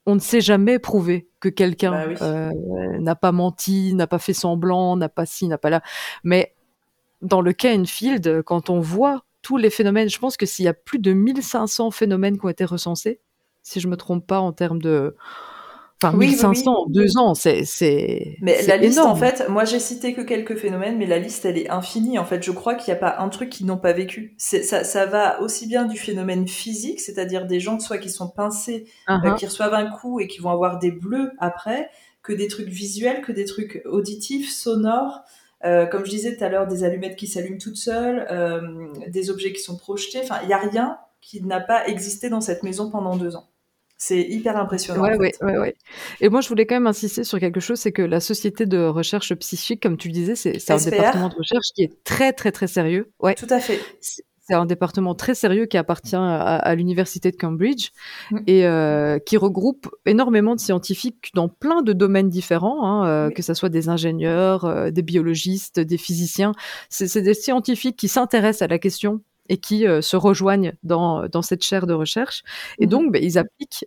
on ne sait jamais prouver que quelqu'un bah euh, n'a pas menti, n'a pas fait semblant, n'a pas ci, n'a pas là. Mais dans le cas Enfield, quand on voit tous les phénomènes. Je pense que s'il y a plus de 1500 phénomènes qui ont été recensés, si je me trompe pas en termes de, Enfin, 1500 en deux ans, c'est, c'est. Mais la liste, en fait, moi j'ai cité que quelques phénomènes, mais la liste elle est infinie. En fait, je crois qu'il n'y a pas un truc qu'ils n'ont pas vécu. Ça, ça va aussi bien du phénomène physique, c'est-à-dire des gens soit qui sont pincés, euh, uh-huh. qui reçoivent un coup et qui vont avoir des bleus après, que des trucs visuels, que des trucs auditifs, sonores. Euh, comme je disais tout à l'heure, des allumettes qui s'allument toutes seules, euh, des objets qui sont projetés. Enfin, il n'y a rien qui n'a pas existé dans cette maison pendant deux ans. C'est hyper impressionnant. Ouais, ouais, ouais, Et moi, je voulais quand même insister sur quelque chose, c'est que la société de recherche psychique, comme tu le disais, c'est un département de recherche qui est très, très, très sérieux. Ouais. Tout à fait c'est un département très sérieux qui appartient à, l'université de Cambridge mm. et euh, qui regroupe énormément de scientifiques dans plein de domaines différents, hein, euh, que ce soit des ingénieurs, euh, des biologistes, des physiciens. C'est des scientifiques qui s'intéressent à la question et qui se rejoignent dans, dans cette chaire de recherche. Et mm-hmm. donc, ben, ils appliquent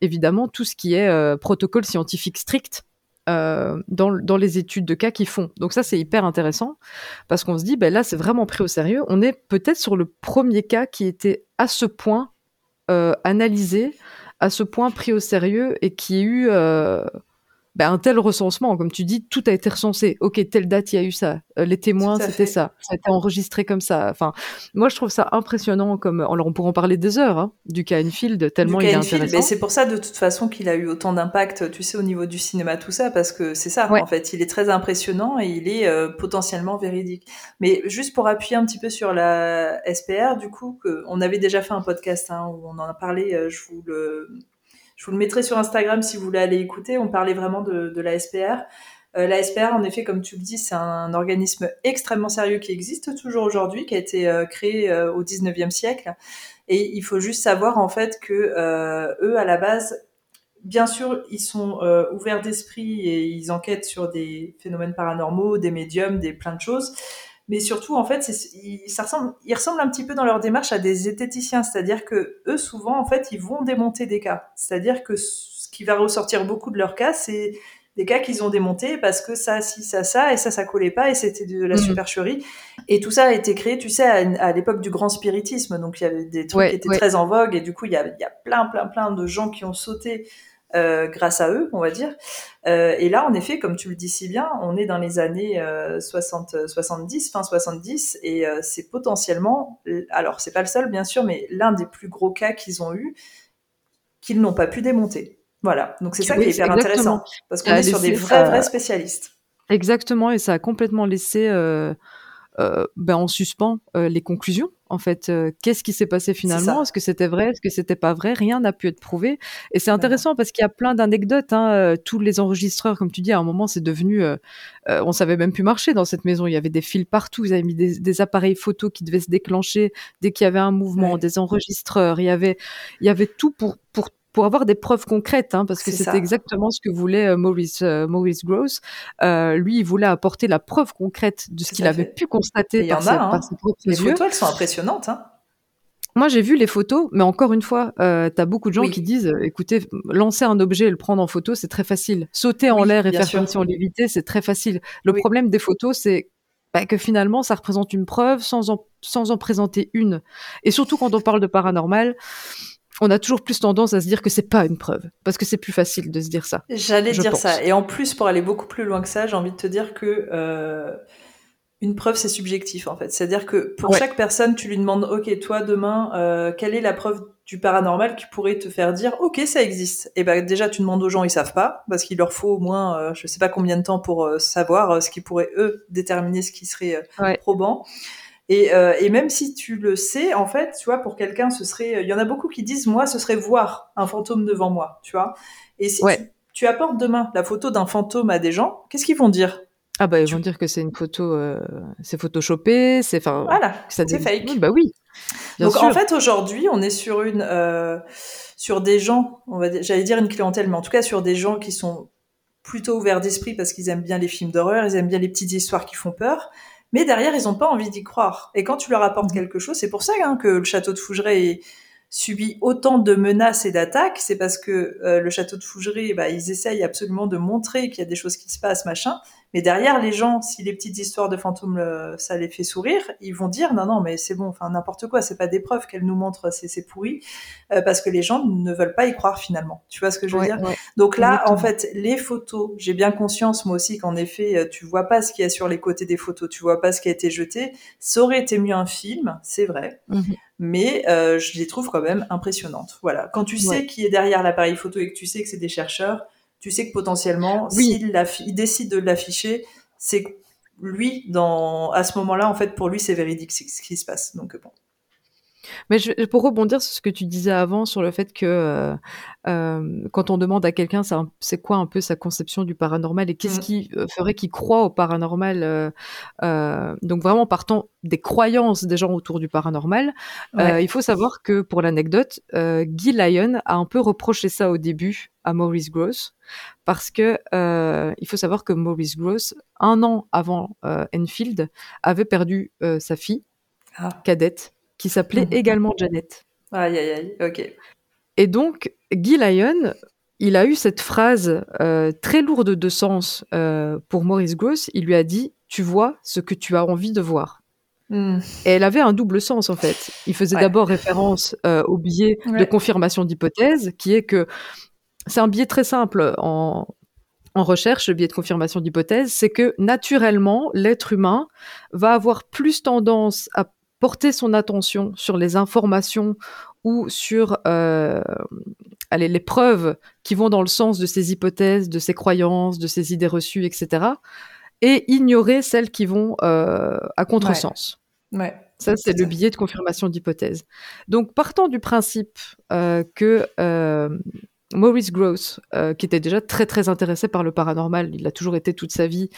évidemment tout ce qui est protocole scientifique strict euh, dans, les études de cas qu'ils font. Donc ça, c'est hyper intéressant parce qu'on se dit, ben là, c'est vraiment pris au sérieux. On est peut-être sur le premier cas qui était à ce point euh, analysé, à ce point pris au sérieux et qui a eu euh, ben, un tel recensement, comme tu dis, tout a été recensé. Ok, telle date, il y a eu ça. Euh, les témoins, c'était ça. Ça a été enregistré comme ça. Enfin, moi, je trouve ça impressionnant. Comme, alors, on pourrait en parler des heures hein, du cas Enfield, tellement il est intéressant. Mais c'est pour ça, de toute façon, qu'il a eu autant d'impact, tu sais, au niveau du cinéma, tout ça, parce que c'est ça. En fait, il est très impressionnant et il est euh, potentiellement véridique. Mais juste pour appuyer un petit peu sur la SPR, du coup, que, on avait déjà fait un podcast hein, où on en a parlé. Euh, je vous le je vous le mettrai sur Instagram si vous voulez aller écouter. On parlait vraiment de, de la SPR. Euh, la SPR, en effet, comme tu le dis, c'est un organisme extrêmement sérieux qui existe toujours aujourd'hui, qui a été euh, créé euh, au 19e siècle. Et il faut juste savoir, en fait, que eux, à la base, bien sûr, ils sont ouverts d'esprit et ils enquêtent sur des phénomènes paranormaux, des médiums, des plein de choses mais surtout en fait ils, ça ressemble, ils ressemblent un petit peu dans leur démarche à des zététiciens, c'est-à-dire que eux souvent en fait ils vont démonter des cas, c'est-à-dire que ce qui va ressortir beaucoup de leurs cas c'est des cas qu'ils ont démontés parce que ça, si, ça, ça, et ça, ça collait pas, et c'était de la mmh. supercherie. Et tout ça a été créé, tu sais, à, l'époque du grand spiritisme. Donc, il y avait des trucs qui étaient très en vogue, et du coup, il y a, il y a plein, plein, plein de gens qui ont sauté euh, grâce à eux, on va dire. Euh, et là, en effet, comme tu le dis si bien, on est dans les années 60, 70, fin 70, et c'est potentiellement, alors c'est pas le seul bien sûr, mais l'un des plus gros cas qu'ils ont eu qu'ils n'ont pas pu démonter. Voilà, donc c'est ça qui est hyper intéressant, parce qu'on est sur des vrais, vrais spécialistes. Exactement, et ça a complètement laissé euh, ben, on suspend euh, les conclusions. En fait, euh, qu'est-ce qui s'est passé finalement? Est-ce que c'était vrai? Est-ce que c'était pas vrai? Rien n'a pu être prouvé. Et c'est intéressant parce qu'il y a plein d'anecdotes. Hein. Tous les enregistreurs, comme tu dis, à un moment, c'est devenu, on savait même plus marcher dans cette maison. Il y avait des fils partout. Ils avaient mis des, appareils photo qui devaient se déclencher dès qu'il y avait un mouvement, des enregistreurs. Il y avait, il y avait tout pour pour pour avoir des preuves concrètes, hein, parce que c'était exactement ce que voulait euh, Maurice, euh, Maurice Gross. Euh, lui, il voulait apporter la preuve concrète de ce qu'il avait pu constater par, ses, a, hein. propres les yeux. Les photos, elles sont impressionnantes. Hein. Moi, j'ai vu les photos, mais encore une fois, euh, tu as beaucoup de gens qui disent, écoutez, lancer un objet et le prendre en photo, c'est très facile. Sauter en l'air et faire comme si on l'évitait, c'est très facile. Le problème des photos, c'est bah, que finalement, ça représente une preuve sans en, sans en présenter une. Et surtout quand on parle de paranormal, on a toujours plus tendance à se dire que c'est pas une preuve, parce que c'est plus facile de se dire ça. J'allais dire ça. Et en plus, pour aller beaucoup plus loin que ça, j'ai envie de te dire que euh, une preuve, c'est subjectif en fait. C'est-à-dire que pour chaque personne, tu lui demandes, ok, toi demain, euh, quelle est la preuve du paranormal qui pourrait te faire dire, ok, ça existe. Et ben déjà, tu demandes aux gens, ils savent pas, parce qu'il leur faut au moins, euh, je sais pas combien de temps pour savoir ce qui pourrait eux déterminer ce qui serait probant. Euh, et, même si tu le sais, en fait, tu vois, pour quelqu'un, ce serait, il y en a beaucoup qui disent, moi, ce serait voir un fantôme devant moi, tu vois. Et si tu, apportes demain la photo d'un fantôme à des gens, qu'est-ce qu'ils vont dire? Ah bah ils vont dire que c'est une photo, euh, c'est photoshopé, c'est enfin. Voilà, c'est fake. bah oui. Donc en fait aujourd'hui, on est sur une, euh, sur des gens, on va, j'allais dire une clientèle, mais en tout cas sur des gens qui sont plutôt ouverts d'esprit parce qu'ils aiment bien les films d'horreur, ils aiment bien les petites histoires qui font peur mais derrière, ils n'ont pas envie d'y croire. Et quand tu leur apportes mmh. quelque chose, c'est pour ça hein, que le château de Fougeray subit autant de menaces et d'attaques, c'est parce que euh, le château de Fougeray, bah, ils essayent absolument de montrer qu'il y a des choses qui se passent, machin. Mais derrière, les gens, si les petites histoires de fantômes, ça les fait sourire, ils vont dire non, non, mais c'est bon, enfin n'importe quoi, c'est pas des preuves qu'elle nous montre, c'est pourri, euh, parce que les gens ne veulent pas y croire finalement. Tu vois ce que je veux dire? Donc là, en fait, les photos, j'ai bien conscience moi aussi qu'en effet, euh, tu vois pas ce qu'il y a sur les côtés des photos, tu vois pas ce qui a été jeté. Ça aurait été mieux un film, c'est vrai. Mmh mais euh, je les trouve quand même impressionnantes. Voilà. Quand tu sais qui est derrière l'appareil photo et que tu sais que c'est des chercheurs, tu sais que potentiellement, s'il décide de l'afficher, c'est lui, dans, à ce moment-là, en fait, pour lui, c'est véridique ce qui se passe. Donc bon. Mais pour rebondir sur ce que tu disais avant, sur le fait que euh, euh, quand on demande à quelqu'un c'est quoi un peu sa conception du paranormal et qu'est-ce mmh. qui euh, ferait qu'il croit au paranormal, donc vraiment partant des croyances des gens autour du paranormal, il faut savoir que pour l'anecdote, Guy Lyon a un peu reproché ça au début à Maurice Gross parce que il faut savoir que Maurice Gross, un an avant Enfield, avait perdu sa fille ah. cadette qui s'appelait également Janet. Aïe, aïe, aïe, ok. Et donc, Guy Lyon, il a eu cette phrase euh, très lourde de sens euh, pour Maurice Gross. Il lui a dit Tu vois ce que tu as envie de voir. Hmm. Et elle avait un double sens, en fait. Il faisait d'abord référence euh, au biais de confirmation d'hypothèse, qui est que c'est un biais très simple en, en recherche, le biais de confirmation d'hypothèse, c'est que naturellement, l'être humain va avoir plus tendance à porter son attention sur les informations ou sur euh, allez, les preuves qui vont dans le sens de ses hypothèses, de ses croyances, de ses idées reçues, etc. Et ignorer celles qui vont euh, à contresens. Ouais. Ça, c'est le biais de confirmation d'hypothèse. Donc, partant du principe euh, que Maurice Gross, qui était déjà très très intéressé par le paranormal, il a toujours été toute sa vie,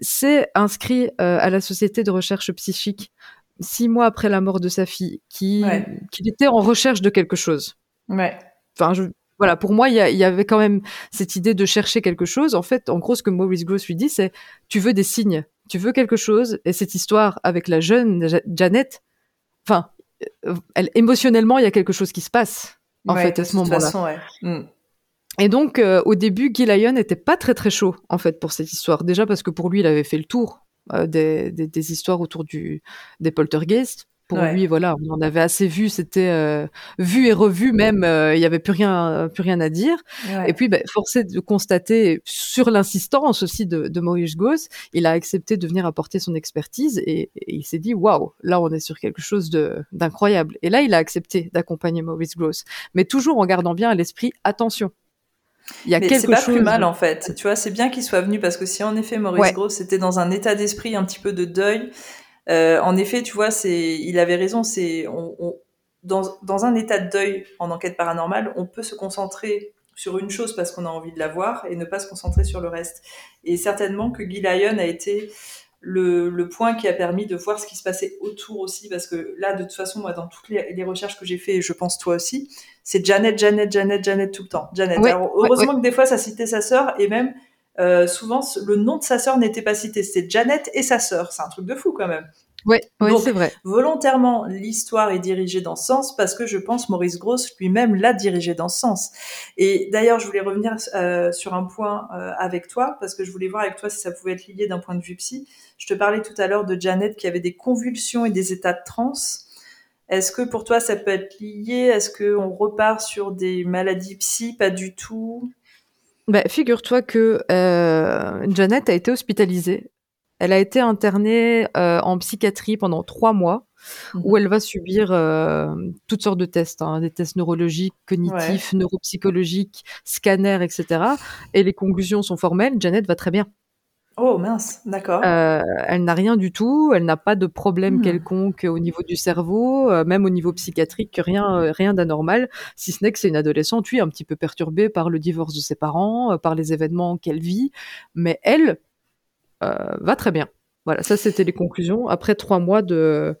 s'est inscrit à la Société de recherche psychique six mois après la mort de sa fille, qui qu'il était en recherche de quelque chose. Ouais. Enfin, je, voilà, pour moi, il y, avait quand même cette idée de chercher quelque chose. En fait, en gros, ce que Maurice Gross lui dit, c'est tu veux des signes, tu veux quelque chose. Et cette histoire avec la jeune Janet, enfin, euh, elle, émotionnellement, il y a quelque chose qui se passe. En fait, à ce moment-là. Ouais. Mm. Et donc, euh, au début, Guy Lyon n'était pas très très chaud, en fait, pour cette histoire. Déjà parce que pour lui, il avait fait le tour euh, des, histoires autour du, des poltergeists. Pour lui, voilà, on en avait assez vu, c'était euh, vu et revu même, euh, il n'y avait plus rien, plus rien à dire. Et puis, bah, forcé de constater, sur l'insistance aussi de, de Maurice Gauss, il a accepté de venir apporter son expertise et, il s'est dit, waouh, là, on est sur quelque chose d'incroyable. Et là, il a accepté d'accompagner Maurice Gauss, mais toujours en gardant bien à l'esprit, attention, il y a Mais quelque pas plus mal en fait. Tu vois, c'est bien qu'il soit venu parce que si en effet Maurice Gauss était dans un état d'esprit un petit peu de deuil, euh, en effet, tu vois, c'est, il avait raison. C'est, on, dans, dans, un état de deuil en enquête paranormale, on peut se concentrer sur une chose parce qu'on a envie de la voir et ne pas se concentrer sur le reste. Et certainement que Guy Lyon a été le, le, point qui a permis de voir ce qui se passait autour aussi, parce que là, de toute façon, moi, dans toutes les, les recherches que j'ai fait, et je pense toi aussi, c'est Janet, Janet, Janet, Janet tout le temps. Janet. Alors, heureusement que des fois, ça citait sa sœur, et même euh, souvent, le nom de sa sœur n'était pas cité. C'était Janet et sa sœur. C'est un truc de fou quand même. Oui, ouais, c'est vrai. Volontairement, l'histoire est dirigée dans ce sens parce que je pense Maurice Gross lui-même l'a dirigée dans ce sens. Et d'ailleurs, je voulais revenir euh, sur un point euh, avec toi parce que je voulais voir avec toi si ça pouvait être lié d'un point de vue psy. Je te parlais tout à l'heure de Janet qui avait des convulsions et des états de transe. Est-ce que pour toi ça peut être lié? Est-ce qu'on repart sur des maladies psy? Pas du tout. Bah, figure-toi que euh, Janet a été hospitalisée elle a été internée euh, en psychiatrie pendant trois mois, mhm. où elle va subir euh, toutes sortes de tests, hein, des tests neurologiques, cognitifs, neuropsychologiques, scanners, etc. Et les conclusions sont formelles. Janet va très bien. Oh mince, d'accord. Euh, elle n'a rien du tout, elle n'a pas de problème hmm. quelconque au niveau du cerveau, même au niveau psychiatrique, rien, rien d'anormal, si ce n'est que c'est une adolescente, oui, un petit peu perturbée par le divorce de ses parents, par les événements qu'elle vit, mais elle, va très bien. Voilà, ça c'était les conclusions après trois mois de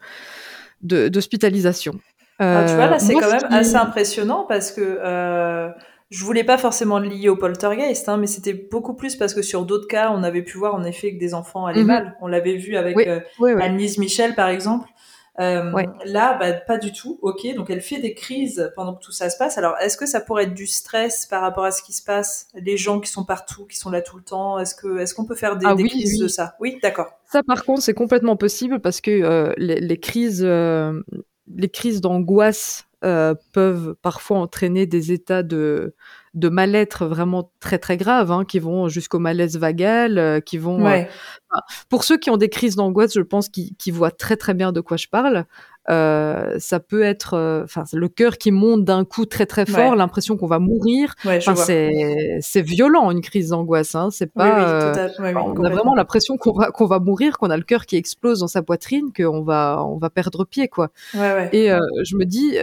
d'hospitalisation. Ah, tu vois, là, c'est euh, quand même assez impressionnant parce que euh, je voulais pas forcément le lier au poltergeist, hein, mais c'était beaucoup plus parce que sur d'autres cas, on avait pu voir en effet que des enfants allaient mhm. mal. On l'avait vu avec Annelise Michel, par exemple. Euh, là, bah, pas du tout. Ok, donc elle fait des crises pendant que tout ça se passe. Alors, est-ce que ça pourrait être du stress par rapport à ce qui se passe? Les gens qui sont partout, qui sont là tout le temps, est-ce que est-ce qu'on peut faire des, ah crises de ça? Oui, d'accord. Ça, par contre, c'est complètement possible parce que euh, les, crises, euh, les crises d'angoisse peuvent parfois entraîner des états de de mal-être vraiment très très graves, hein, qui vont jusqu'au malaise vagal, euh, qui vont. Euh, pour ceux qui ont des crises d'angoisse, je pense qu'ils voient très très bien de quoi je parle. Euh, ça peut être, euh, enfin, le cœur qui monte d'un coup très très fort, l'impression qu'on va mourir. c'est violent une crise d'angoisse. Hein. C'est pas. Euh, on a vraiment l'impression qu'on va qu'on va mourir, qu'on a le cœur qui explose dans sa poitrine, qu'on va on va perdre pied quoi. Et je me dis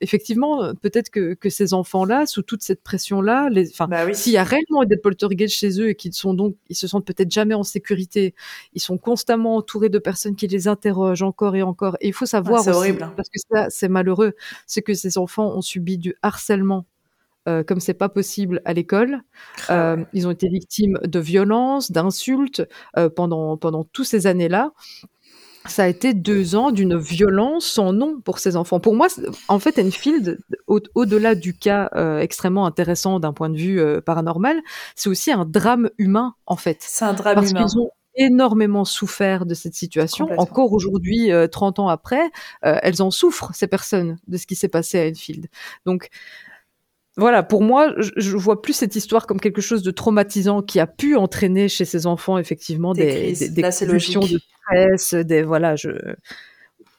effectivement peut-être que que ces enfants là, sous toute cette pression là, les, enfin, bah s'il y a réellement des poltergeists chez eux et qu'ils sont donc ils se sentent peut-être jamais en sécurité, ils sont constamment entourés de personnes qui les interrogent encore et encore. Et il faut savoir c'est horrible. Hein. Parce que ça, c'est malheureux. C'est que ces enfants ont subi du harcèlement euh, comme c'est pas possible à l'école. Ah euh, ils ont été victimes de violences, d'insultes euh, pendant pendant toutes ces années-là. Ça a été deux ans d'une violence sans nom pour ces enfants. Pour moi, en fait, Enfield, au-delà du cas euh, extrêmement intéressant d'un point de vue paranormal, c'est aussi un drame humain, en fait. C'est un drame humain énormément souffert de cette situation. Encore aujourd'hui, 30 euh, ans après, euh, elles en souffrent, ces personnes, de ce qui s'est passé à Enfield. Donc, voilà, pour moi, je, vois plus cette histoire comme quelque chose de traumatisant qui a pu entraîner chez ces enfants effectivement des, des, des, de stress, des voilà, je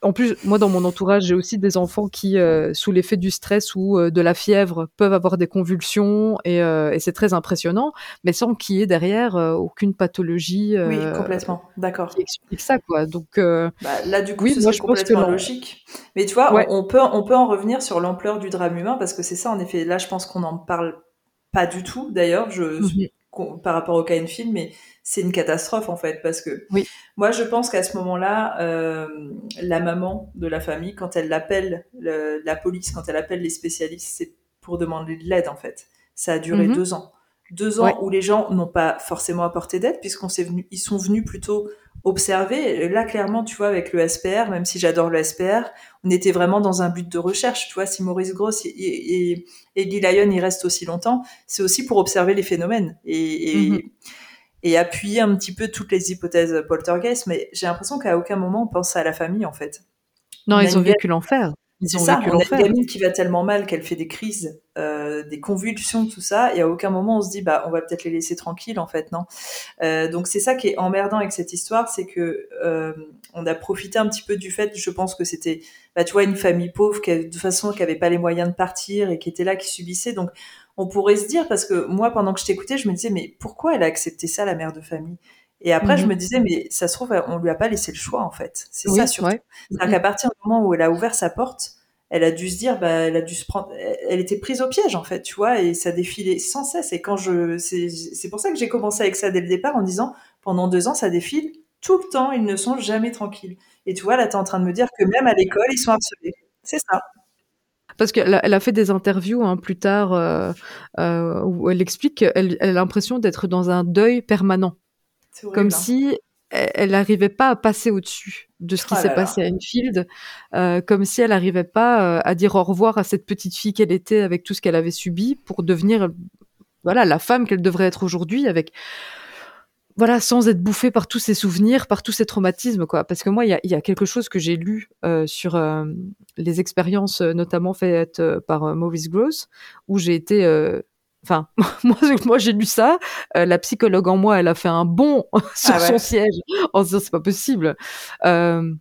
en plus, moi, dans mon entourage, j'ai aussi des enfants qui, euh, sous l'effet du stress ou euh, de la fièvre, peuvent avoir des convulsions et, euh, et c'est très impressionnant, mais sans qu'il y ait derrière aucune pathologie. oui, complètement, d'accord. Qui explique ça, quoi. Donc bah, là, du coup, oui, c'est complètement logique. Mais tu vois, on, peut, on peut en revenir sur l'ampleur du drame humain parce que c'est ça, en effet. Là, je pense qu'on n'en parle pas du tout. D'ailleurs, je, mhm. Par rapport au cas film, mais c'est une catastrophe en fait parce que oui. moi je pense qu'à ce moment-là euh, la maman de la famille quand elle appelle la police quand elle appelle les spécialistes c'est pour demander de l'aide en fait ça a duré mhm. deux ans deux ans où les gens n'ont pas forcément apporté d'aide puisqu'on s'est venu ils sont venus plutôt observer. Là clairement tu vois avec le SPR même si j'adore le SPR on était vraiment dans un but de recherche. Tu vois si Maurice Gross et, et, Guy Lyon y restent aussi longtemps c'est aussi pour observer les phénomènes et, et mhm. et appuyer un petit peu toutes les hypothèses poltergeist, mais j'ai l'impression qu'à aucun moment on pense à la famille en fait. Non, ils ont vécu l'enfer. Ils ont ça, on a une gamine qui va tellement mal qu'elle fait des crises, euh, des convulsions, tout ça, et à aucun moment on se dit bah on va peut-être les laisser tranquilles en fait, non. Euh, donc c'est ça qui est emmerdant avec cette histoire, c'est que euh, on a profité un petit peu du fait, je pense que c'était, bah tu vois, une famille pauvre qui de toute façon qui avait pas les moyens de partir et qui était là, qui subissait. Donc on pourrait se dire parce que moi pendant que je t'écoutais, je me disais mais pourquoi elle a accepté ça la mère de famille? Et après, je mhm. me disais, mais ça se trouve, on lui a pas laissé le choix, en fait. C'est ça, surtout. C'est-à-dire qu'à partir du moment où elle a ouvert sa porte, elle a dû se dire, bah, elle a dû se prendre, elle était prise au piège, en fait, tu vois, et ça défilait sans cesse. Et quand je, c'est pour ça que j'ai commencé avec ça dès le départ en disant, pendant deux ans, ça défile tout le temps, ils ne sont jamais tranquilles. Et tu vois, là, tu es en train de me dire que même à l'école, ils sont harcelés. C'est ça. Parce qu'elle a, elle a fait des interviews hein, plus tard euh, euh, où elle explique qu'elle elle a l'impression d'être dans un deuil permanent. Comme hein. si elle n'arrivait pas à passer au-dessus de ce qui oh s'est passé à Enfield, euh, comme si elle n'arrivait pas euh, à dire au revoir à cette petite fille qu'elle était avec tout ce qu'elle avait subi pour devenir voilà la femme qu'elle devrait être aujourd'hui avec voilà sans être bouffée par tous ses souvenirs, par tous ses traumatismes quoi. Parce que moi il y a, y a, quelque chose que j'ai lu euh, sur les expériences notamment faites par Maurice Gross où j'ai été Enfin, moi, moi j'ai lu ça. Euh, la psychologue en moi, elle a fait un bond sur ah son siège en se disant c'est pas possible. Euh,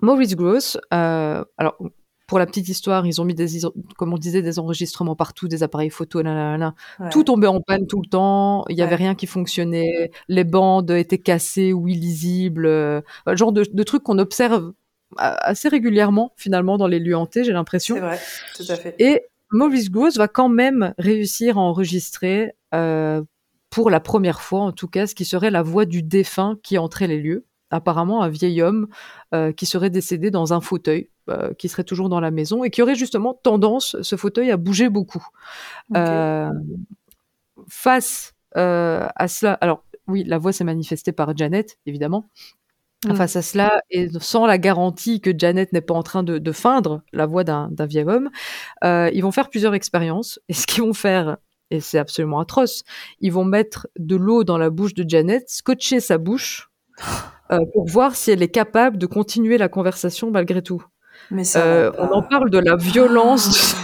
Maurice Gross, euh, alors pour la petite histoire, ils ont mis des, comme on disait, des enregistrements partout, des appareils photo, tout tombait en panne tout le temps. Il y avait rien qui fonctionnait. Les bandes étaient cassées ou illisibles. Euh, le genre de, de trucs qu'on observe assez régulièrement finalement dans les lieux hantés, j'ai l'impression. C'est vrai, tout à fait. Et Maurice Gross va quand même réussir à enregistrer euh, pour la première fois, en tout cas, ce qui serait la voix du défunt qui entrait les lieux. Apparemment, un vieil homme euh, qui serait décédé dans un fauteuil, euh, qui serait toujours dans la maison et qui aurait justement tendance, ce fauteuil, à bouger beaucoup. face à cela, alors oui, la voix s'est manifestée par Janet, évidemment, Mmh. Face à cela, et sans la garantie que Janet n'est pas en train de, feindre la voix d'un vieil homme, euh, ils vont faire plusieurs expériences. Et ce qu'ils vont faire, et c'est absolument atroce, ils vont mettre de l'eau dans la bouche de Janet, scotcher sa bouche euh, pour voir si elle est capable de continuer la conversation malgré tout. Mais ça euh, on en parle de la violence.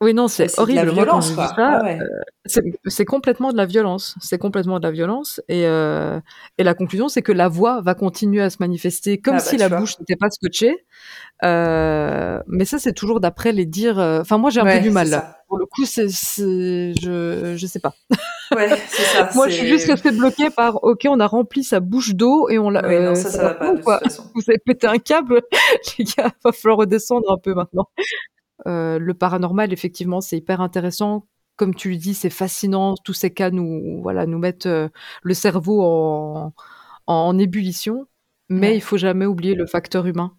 Oui, non, c'est horrible. Moi, quand je ça, ah euh, c'est complètement de la violence. C'est complètement de la violence. Et, euh, et la conclusion, c'est que la voix va continuer à se manifester comme ah, si bah, la bouche n'était pas scotchée. Euh, mais ça, c'est toujours d'après les dires. Euh, enfin, moi, j'ai un peu du mal là. Pour le coup, c'est, je, je sais pas. Ouais, c'est ça. moi, je suis juste restée bloquée par. Ok, on a rempli sa bouche d'eau et on l'a. Ouais, non, ça, ça, va pas. De toute façon. Vous avez pété un câble, les gars. Va falloir redescendre un peu maintenant. Euh, le paranormal, effectivement, c'est hyper intéressant. Comme tu le dis, c'est fascinant. Tous ces cas nous, voilà, nous mettent euh, le cerveau en, en, ébullition. Mais il faut jamais oublier le facteur humain.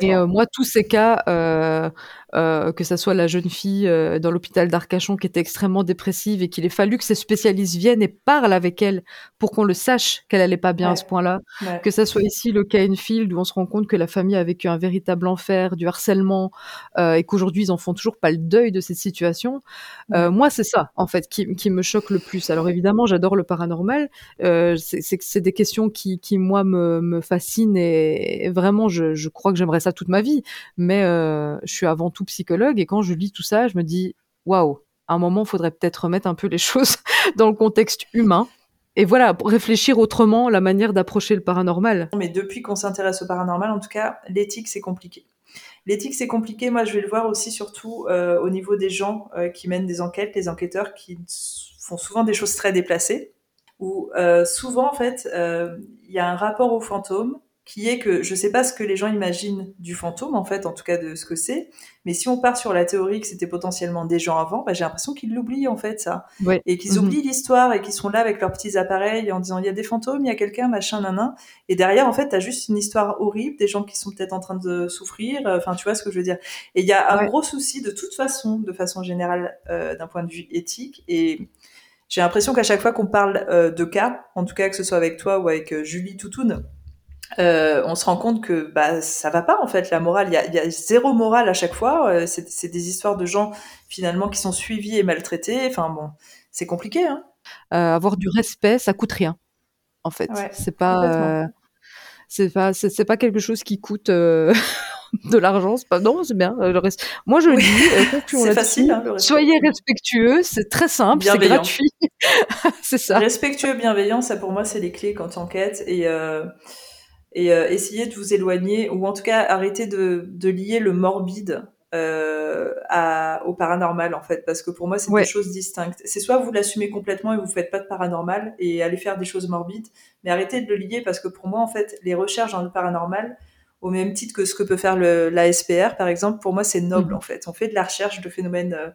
Et euh, moi, tous ces cas, euh, euh, que ça soit la jeune fille dans l'hôpital d'Arcachon qui était extrêmement dépressive et qu'il ait fallu que ses spécialistes viennent et parlent avec elle pour qu'on le sache qu'elle allait pas bien à ce point-là, que ça soit ici le cas Enfield où on se rend compte que la famille a vécu un véritable enfer, du harcèlement et qu'aujourd'hui ils en font toujours pas le deuil de cette situation. moi, c'est ça en fait qui, qui, me choque le plus. Alors évidemment, j'adore le paranormal. c'est des questions qui, qui moi me, me fascinent et, vraiment je, je crois que j'aimerais ça toute ma vie, mais euh, je suis avant tout psychologue et quand je lis tout ça, je me dis waouh, à un moment, il faudrait peut-être remettre un peu les choses dans le contexte humain. Et voilà, réfléchir autrement la manière d'approcher le paranormal. Mais depuis qu'on s'intéresse au paranormal, en tout cas, l'éthique, c'est compliqué. L'éthique, c'est compliqué. Moi, je vais le voir aussi surtout euh, au niveau des gens euh, qui mènent des enquêtes, les enquêteurs qui font souvent des choses très déplacées, où souvent, en fait, il y a un rapport au fantôme qui est que je sais pas ce que les gens imaginent du fantôme, en fait, en tout cas de ce que c'est, mais si on part sur la théorie que c'était potentiellement des gens avant, bah, j'ai l'impression qu'ils l'oublient, en fait, ça. Et qu'ils mhm. oublient l'histoire et qu'ils sont là avec leurs petits appareils en disant il y a des fantômes, il y a quelqu'un, machin, nanan. Et derrière, en fait, t'as juste une histoire horrible, des gens qui sont peut-être en train de souffrir, euh, enfin, tu vois ce que je veux dire. Et il y a un gros souci de toute façon, de façon générale, euh, d'un point de vue éthique et j'ai l'impression qu'à chaque fois qu'on parle euh, de cas, en tout cas que ce soit avec toi ou avec Julie Toutoun, euh, on se rend compte que bah ça va pas en fait la morale. Il y a, y a, zéro morale à chaque fois. Euh, c'est des histoires de gens finalement qui sont suivis et maltraités. Enfin bon, c'est compliqué. Hein. Euh, avoir du respect, ça coûte rien. En fait, c'est pas, c'est pas, c'est pas quelque chose qui coûte de l'argent. C'est pas non, c'est bien. Le reste... Moi, je oui. dis, c'est facile. Hein, soyez respectueux, c'est très simple, c'est gratuit. c'est ça. Respectueux, bienveillant, ça pour moi, c'est les clés quand tu enquêtes et et euh, essayez de vous éloigner ou en tout cas arrêter de, de lier le morbide euh, à, au paranormal en fait parce que pour moi c'est deux choses distinctes c'est soit vous l'assumez complètement et vous faites pas de paranormal et allez faire des choses morbides mais arrêtez de le lier parce que pour moi en fait les recherches dans le paranormal au même titre que ce que peut faire le, la SPR par exemple pour moi c'est noble mmh. en fait on fait de la recherche de phénomènes euh,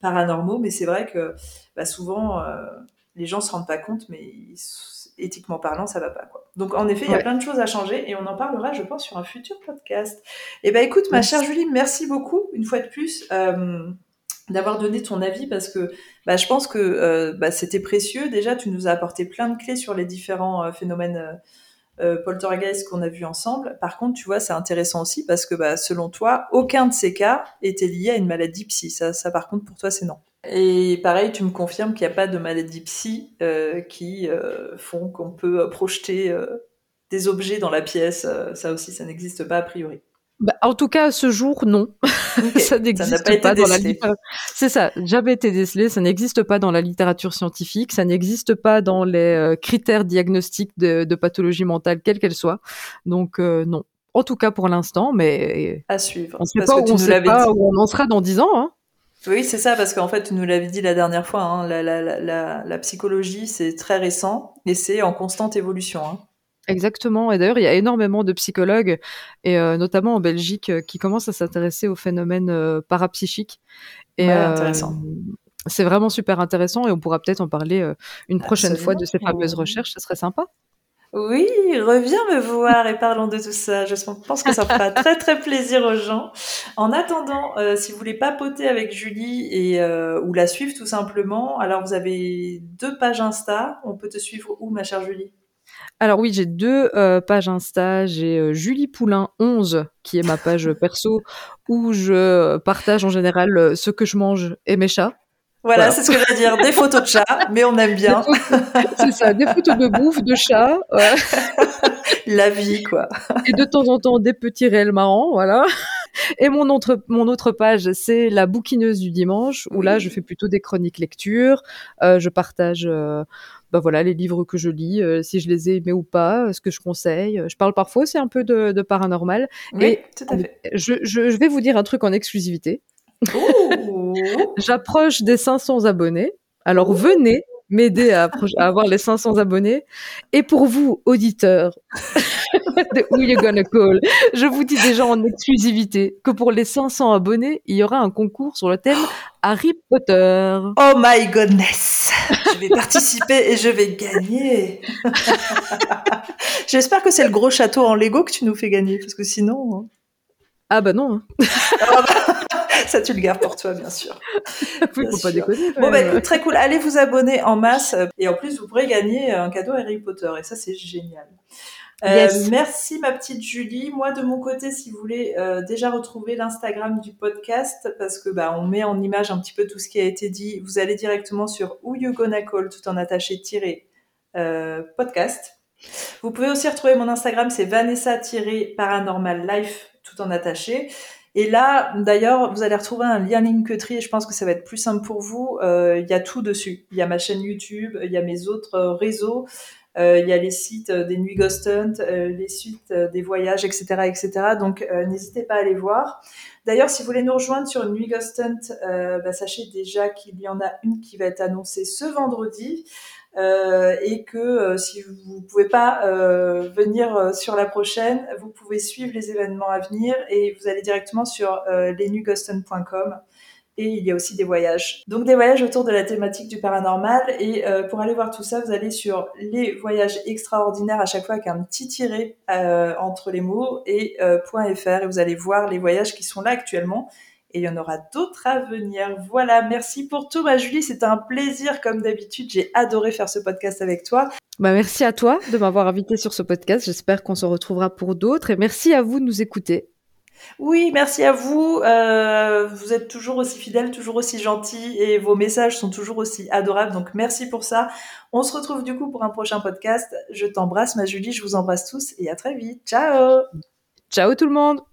paranormaux mais c'est vrai que bah, souvent euh, les gens se rendent pas compte mais ils, éthiquement parlant, ça va pas. Quoi. Donc en effet, il y a plein de choses à changer et on en parlera, je pense, sur un futur podcast. Eh ben écoute, ma chère Julie, merci beaucoup une fois de plus. Euh, d'avoir donné ton avis parce que bah, je pense que euh, bah, c'était précieux. Déjà, tu nous as apporté plein de clés sur les différents euh, phénomènes euh, poltergeist qu'on a vus ensemble. Par contre, tu vois, c'est intéressant aussi parce que bah, selon toi, aucun de ces cas était lié à une maladie psy. Ça, ça par contre, pour toi, c'est non. Et pareil, tu me confirmes qu'il n'y a pas de maladies psy euh, qui euh, font qu'on peut euh, projeter des objets dans la pièce. ça aussi, ça n'existe pas a priori. Bah, en tout cas, à ce jour, non. ça n'existe pas, dans la littérature. C'est ça, jamais été décelé. Ça n'existe pas dans la littérature scientifique. Ça n'existe pas dans les critères diagnostiques de, de, pathologie mentale, quelle qu'elle soit. Donc, non. En tout cas, pour l'instant, mais à suivre. On ne sait pas, où on, sait pas où on en sera dans dix ans. Hein. Oui, c'est ça, parce qu'en fait, tu nous l'avais dit la dernière fois, hein, la, la, la, la, psychologie, c'est très récent et c'est en constante évolution. Hein. Exactement. Et d'ailleurs, il y a énormément de psychologues, et euh, notamment en Belgique, euh, qui commencent à s'intéresser aux phénomènes euh, parapsychiques. Et, intéressant. C'est vraiment super intéressant et on pourra peut-être en parler une prochaine fois de ces fameuses recherches. Ce serait sympa. Oui, reviens me voir et parlons de tout ça. Je pense que ça fera très très plaisir aux gens. En attendant, euh, si vous voulez papoter avec Julie et euh, ou la suivre tout simplement, alors vous avez deux pages Insta. On peut te suivre où, ma chère Julie? Alors oui, j'ai deux euh, pages Insta. J'ai Julie Poulain 11, qui est ma page perso, où je partage en général ce que je mange et mes chats. Voilà, c'est ce que je veux dire. Des photos de chats, mais on aime bien. C'est ça, des photos de bouffe, de chats. La vie, quoi. Et de temps en temps, des petits réels marrants, voilà. Et mon autre, mon autre page, c'est la bouquineuse du dimanche, où là, je fais plutôt des chroniques lecture. Euh, je partage, euh, bah voilà, les livres que je lis, euh, si je les ai aimés ou pas, ce que je conseille. Je parle parfois aussi un peu de, de paranormal. Oui, et tout à fait. Je, je, je vais vous dire un truc en exclusivité. J'approche des 500 abonnés. Alors venez m'aider à, avoir les 500 abonnés. Et pour vous, auditeurs de Who You Gonna Call, je vous dis déjà en exclusivité que pour les 500 abonnés, il y aura un concours sur le thème Harry Potter. Oh my goodness Je vais participer et je vais gagner J'espère que c'est le gros château en Lego que tu nous fais gagner, parce que sinon... Ah bah non. Hein. Ah bah, ça, tu le gardes pour toi, bien sûr. oui, faut pas déconner. Bon, bah écoute, très cool. Allez vous abonner en masse. Et en plus, vous pourrez gagner un cadeau Harry Potter. Et ça, c'est génial. Euh, merci ma petite Julie. Moi de mon côté, si vous voulez euh, déjà retrouver l'Instagram du podcast, parce que bah on met en image un petit peu tout ce qui a été dit, vous allez directement sur Who You Gonna Call tout en attaché tiré euh, podcast. Vous pouvez aussi retrouver mon Instagram, c'est Vanessa-Paranormal Life en attaché. Et là, d'ailleurs, vous allez retrouver un lien Linktree et je pense que ça va être plus simple pour vous. Euh, il y a tout dessus. Il y a ma chaîne YouTube, il y a mes autres euh, réseaux, euh, il y a les sites des Nuits Ghost Hunt, les sites des voyages, etc., etc. Donc, n'hésitez pas à aller voir. D'ailleurs, si vous voulez nous rejoindre sur une Nuit Ghost Hunt, bah, sachez déjà qu'il y en a une qui va être annoncée ce vendredi. Euh, et que euh, si vous pouvez pas euh, venir sur la prochaine, vous pouvez suivre les événements à venir et vous allez directement sur lesnuguston.com et il y a aussi des voyages. Donc des voyages autour de la thématique du paranormal. Et pour aller voir tout ça, vous allez sur les voyages extraordinaires à chaque fois avec un petit tiret entre les mots et .fr et vous allez voir les voyages qui sont là actuellement et il y en aura d'autres à venir. Voilà, merci pour tout, ma Julie, c'était un plaisir comme d'habitude, j'ai adoré faire ce podcast avec toi. Bah merci à toi de m'avoir invité sur ce podcast, j'espère qu'on se retrouvera pour d'autres et merci à vous de nous écouter. Oui, merci à vous. Euh, vous êtes toujours aussi fidèles, toujours aussi gentils et vos messages sont toujours aussi adorables. Donc merci pour ça. On se retrouve du coup pour un prochain podcast. Je t'embrasse, ma Julie. Je vous embrasse tous et à très vite. Ciao. Ciao tout le monde.